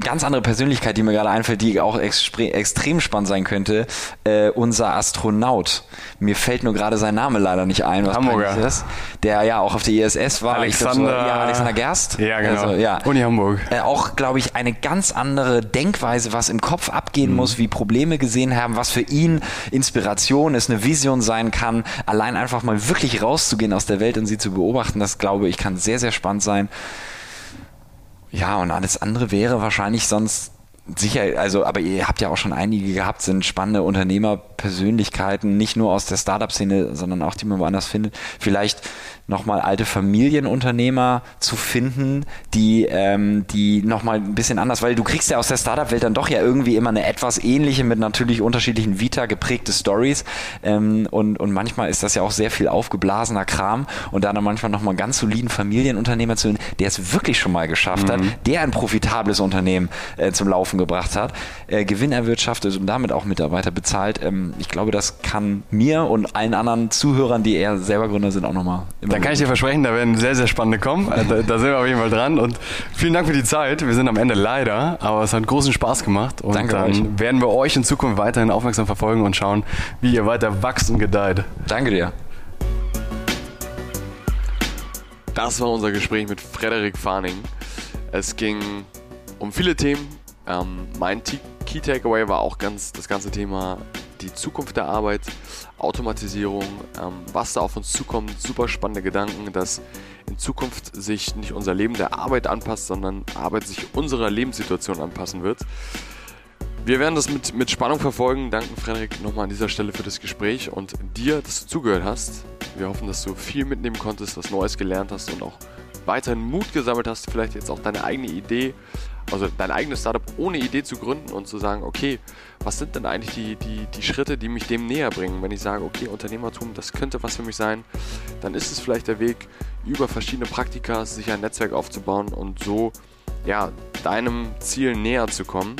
A: ganz andere Persönlichkeit, die mir gerade einfällt, die auch extrem spannend sein könnte. Äh, unser Astronaut. Mir fällt nur gerade sein Name leider nicht ein.
B: Was Hamburger.
A: Ist, der ja auch auf der ISS war.
B: Alexander,
A: so, ja, Alexander Gerst.
B: Ja, genau. Also,
A: ja.
B: Uni Hamburg.
A: Äh, auch, glaube ich, eine ganz andere Denkweise, was im Kopf abgehen mhm. muss, wie Probleme gesehen haben, was für ihn Inspiration ist, eine Vision sein kann. Allein einfach mal wirklich rauszugehen aus der Welt und sie zu beobachten, das glaube ich, kann sehr, sehr spannend sein. Ja, und alles andere wäre wahrscheinlich sonst sicher, also, aber ihr habt ja auch schon einige gehabt, sind spannende Unternehmerpersönlichkeiten, nicht nur aus der Startup-Szene, sondern auch die man woanders findet. Vielleicht nochmal alte Familienunternehmer zu finden, die, ähm, die nochmal ein bisschen anders, weil du kriegst ja aus der Startup-Welt dann doch ja irgendwie immer eine etwas ähnliche mit natürlich unterschiedlichen Vita geprägte Stories ähm, und, und manchmal ist das ja auch sehr viel aufgeblasener Kram und da dann manchmal nochmal ganz soliden Familienunternehmer zu finden, der es wirklich schon mal geschafft mhm. hat, der ein profitables Unternehmen äh, zum Laufen gebracht hat, äh, Gewinn erwirtschaftet und damit auch Mitarbeiter bezahlt. Ähm, ich glaube, das kann mir und allen anderen Zuhörern, die eher selber Gründer sind, auch nochmal
B: immer kann ich dir versprechen, da werden sehr, sehr spannende kommen. Äh, da, da, sind wir auf jeden Fall dran. Und vielen Dank für die Zeit. Wir sind am Ende leider, aber es hat großen Spaß gemacht. Und
A: Danke
B: dann
A: euch.
B: werden wir euch in Zukunft weiterhin aufmerksam verfolgen und schauen, wie ihr weiter wächst und gedeiht.
A: Danke dir.
B: Das war unser Gespräch mit Frederik Farning. Es ging um viele Themen. Ähm, mein Key Takeaway war auch ganz das ganze Thema die Zukunft der Arbeit, Automatisierung, ähm, was da auf uns zukommt. Super spannende Gedanken, dass in Zukunft sich nicht unser Leben der Arbeit anpasst, sondern Arbeit sich unserer Lebenssituation anpassen wird. Wir werden das mit, mit Spannung verfolgen. Danken Frederik nochmal an dieser Stelle für das Gespräch und dir, dass du zugehört hast. Wir hoffen, dass du viel mitnehmen konntest, was Neues gelernt hast und auch weiterhin Mut gesammelt hast, vielleicht jetzt auch deine eigene Idee also dein eigenes Startup ohne Idee zu gründen und zu sagen, okay, was sind denn eigentlich die, die, die Schritte, die mich dem näher bringen? Wenn ich sage, okay, Unternehmertum, das könnte was für mich sein, dann ist es vielleicht der Weg, über verschiedene Praktika sich ein Netzwerk aufzubauen und so ja, deinem Ziel näher zu kommen.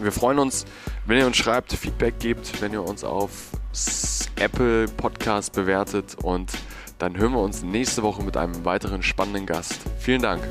B: Wir freuen uns, wenn ihr uns schreibt, Feedback gebt, wenn ihr uns auf Apple Podcast bewertet und dann hören wir uns nächste Woche mit einem weiteren spannenden Gast. Vielen Dank.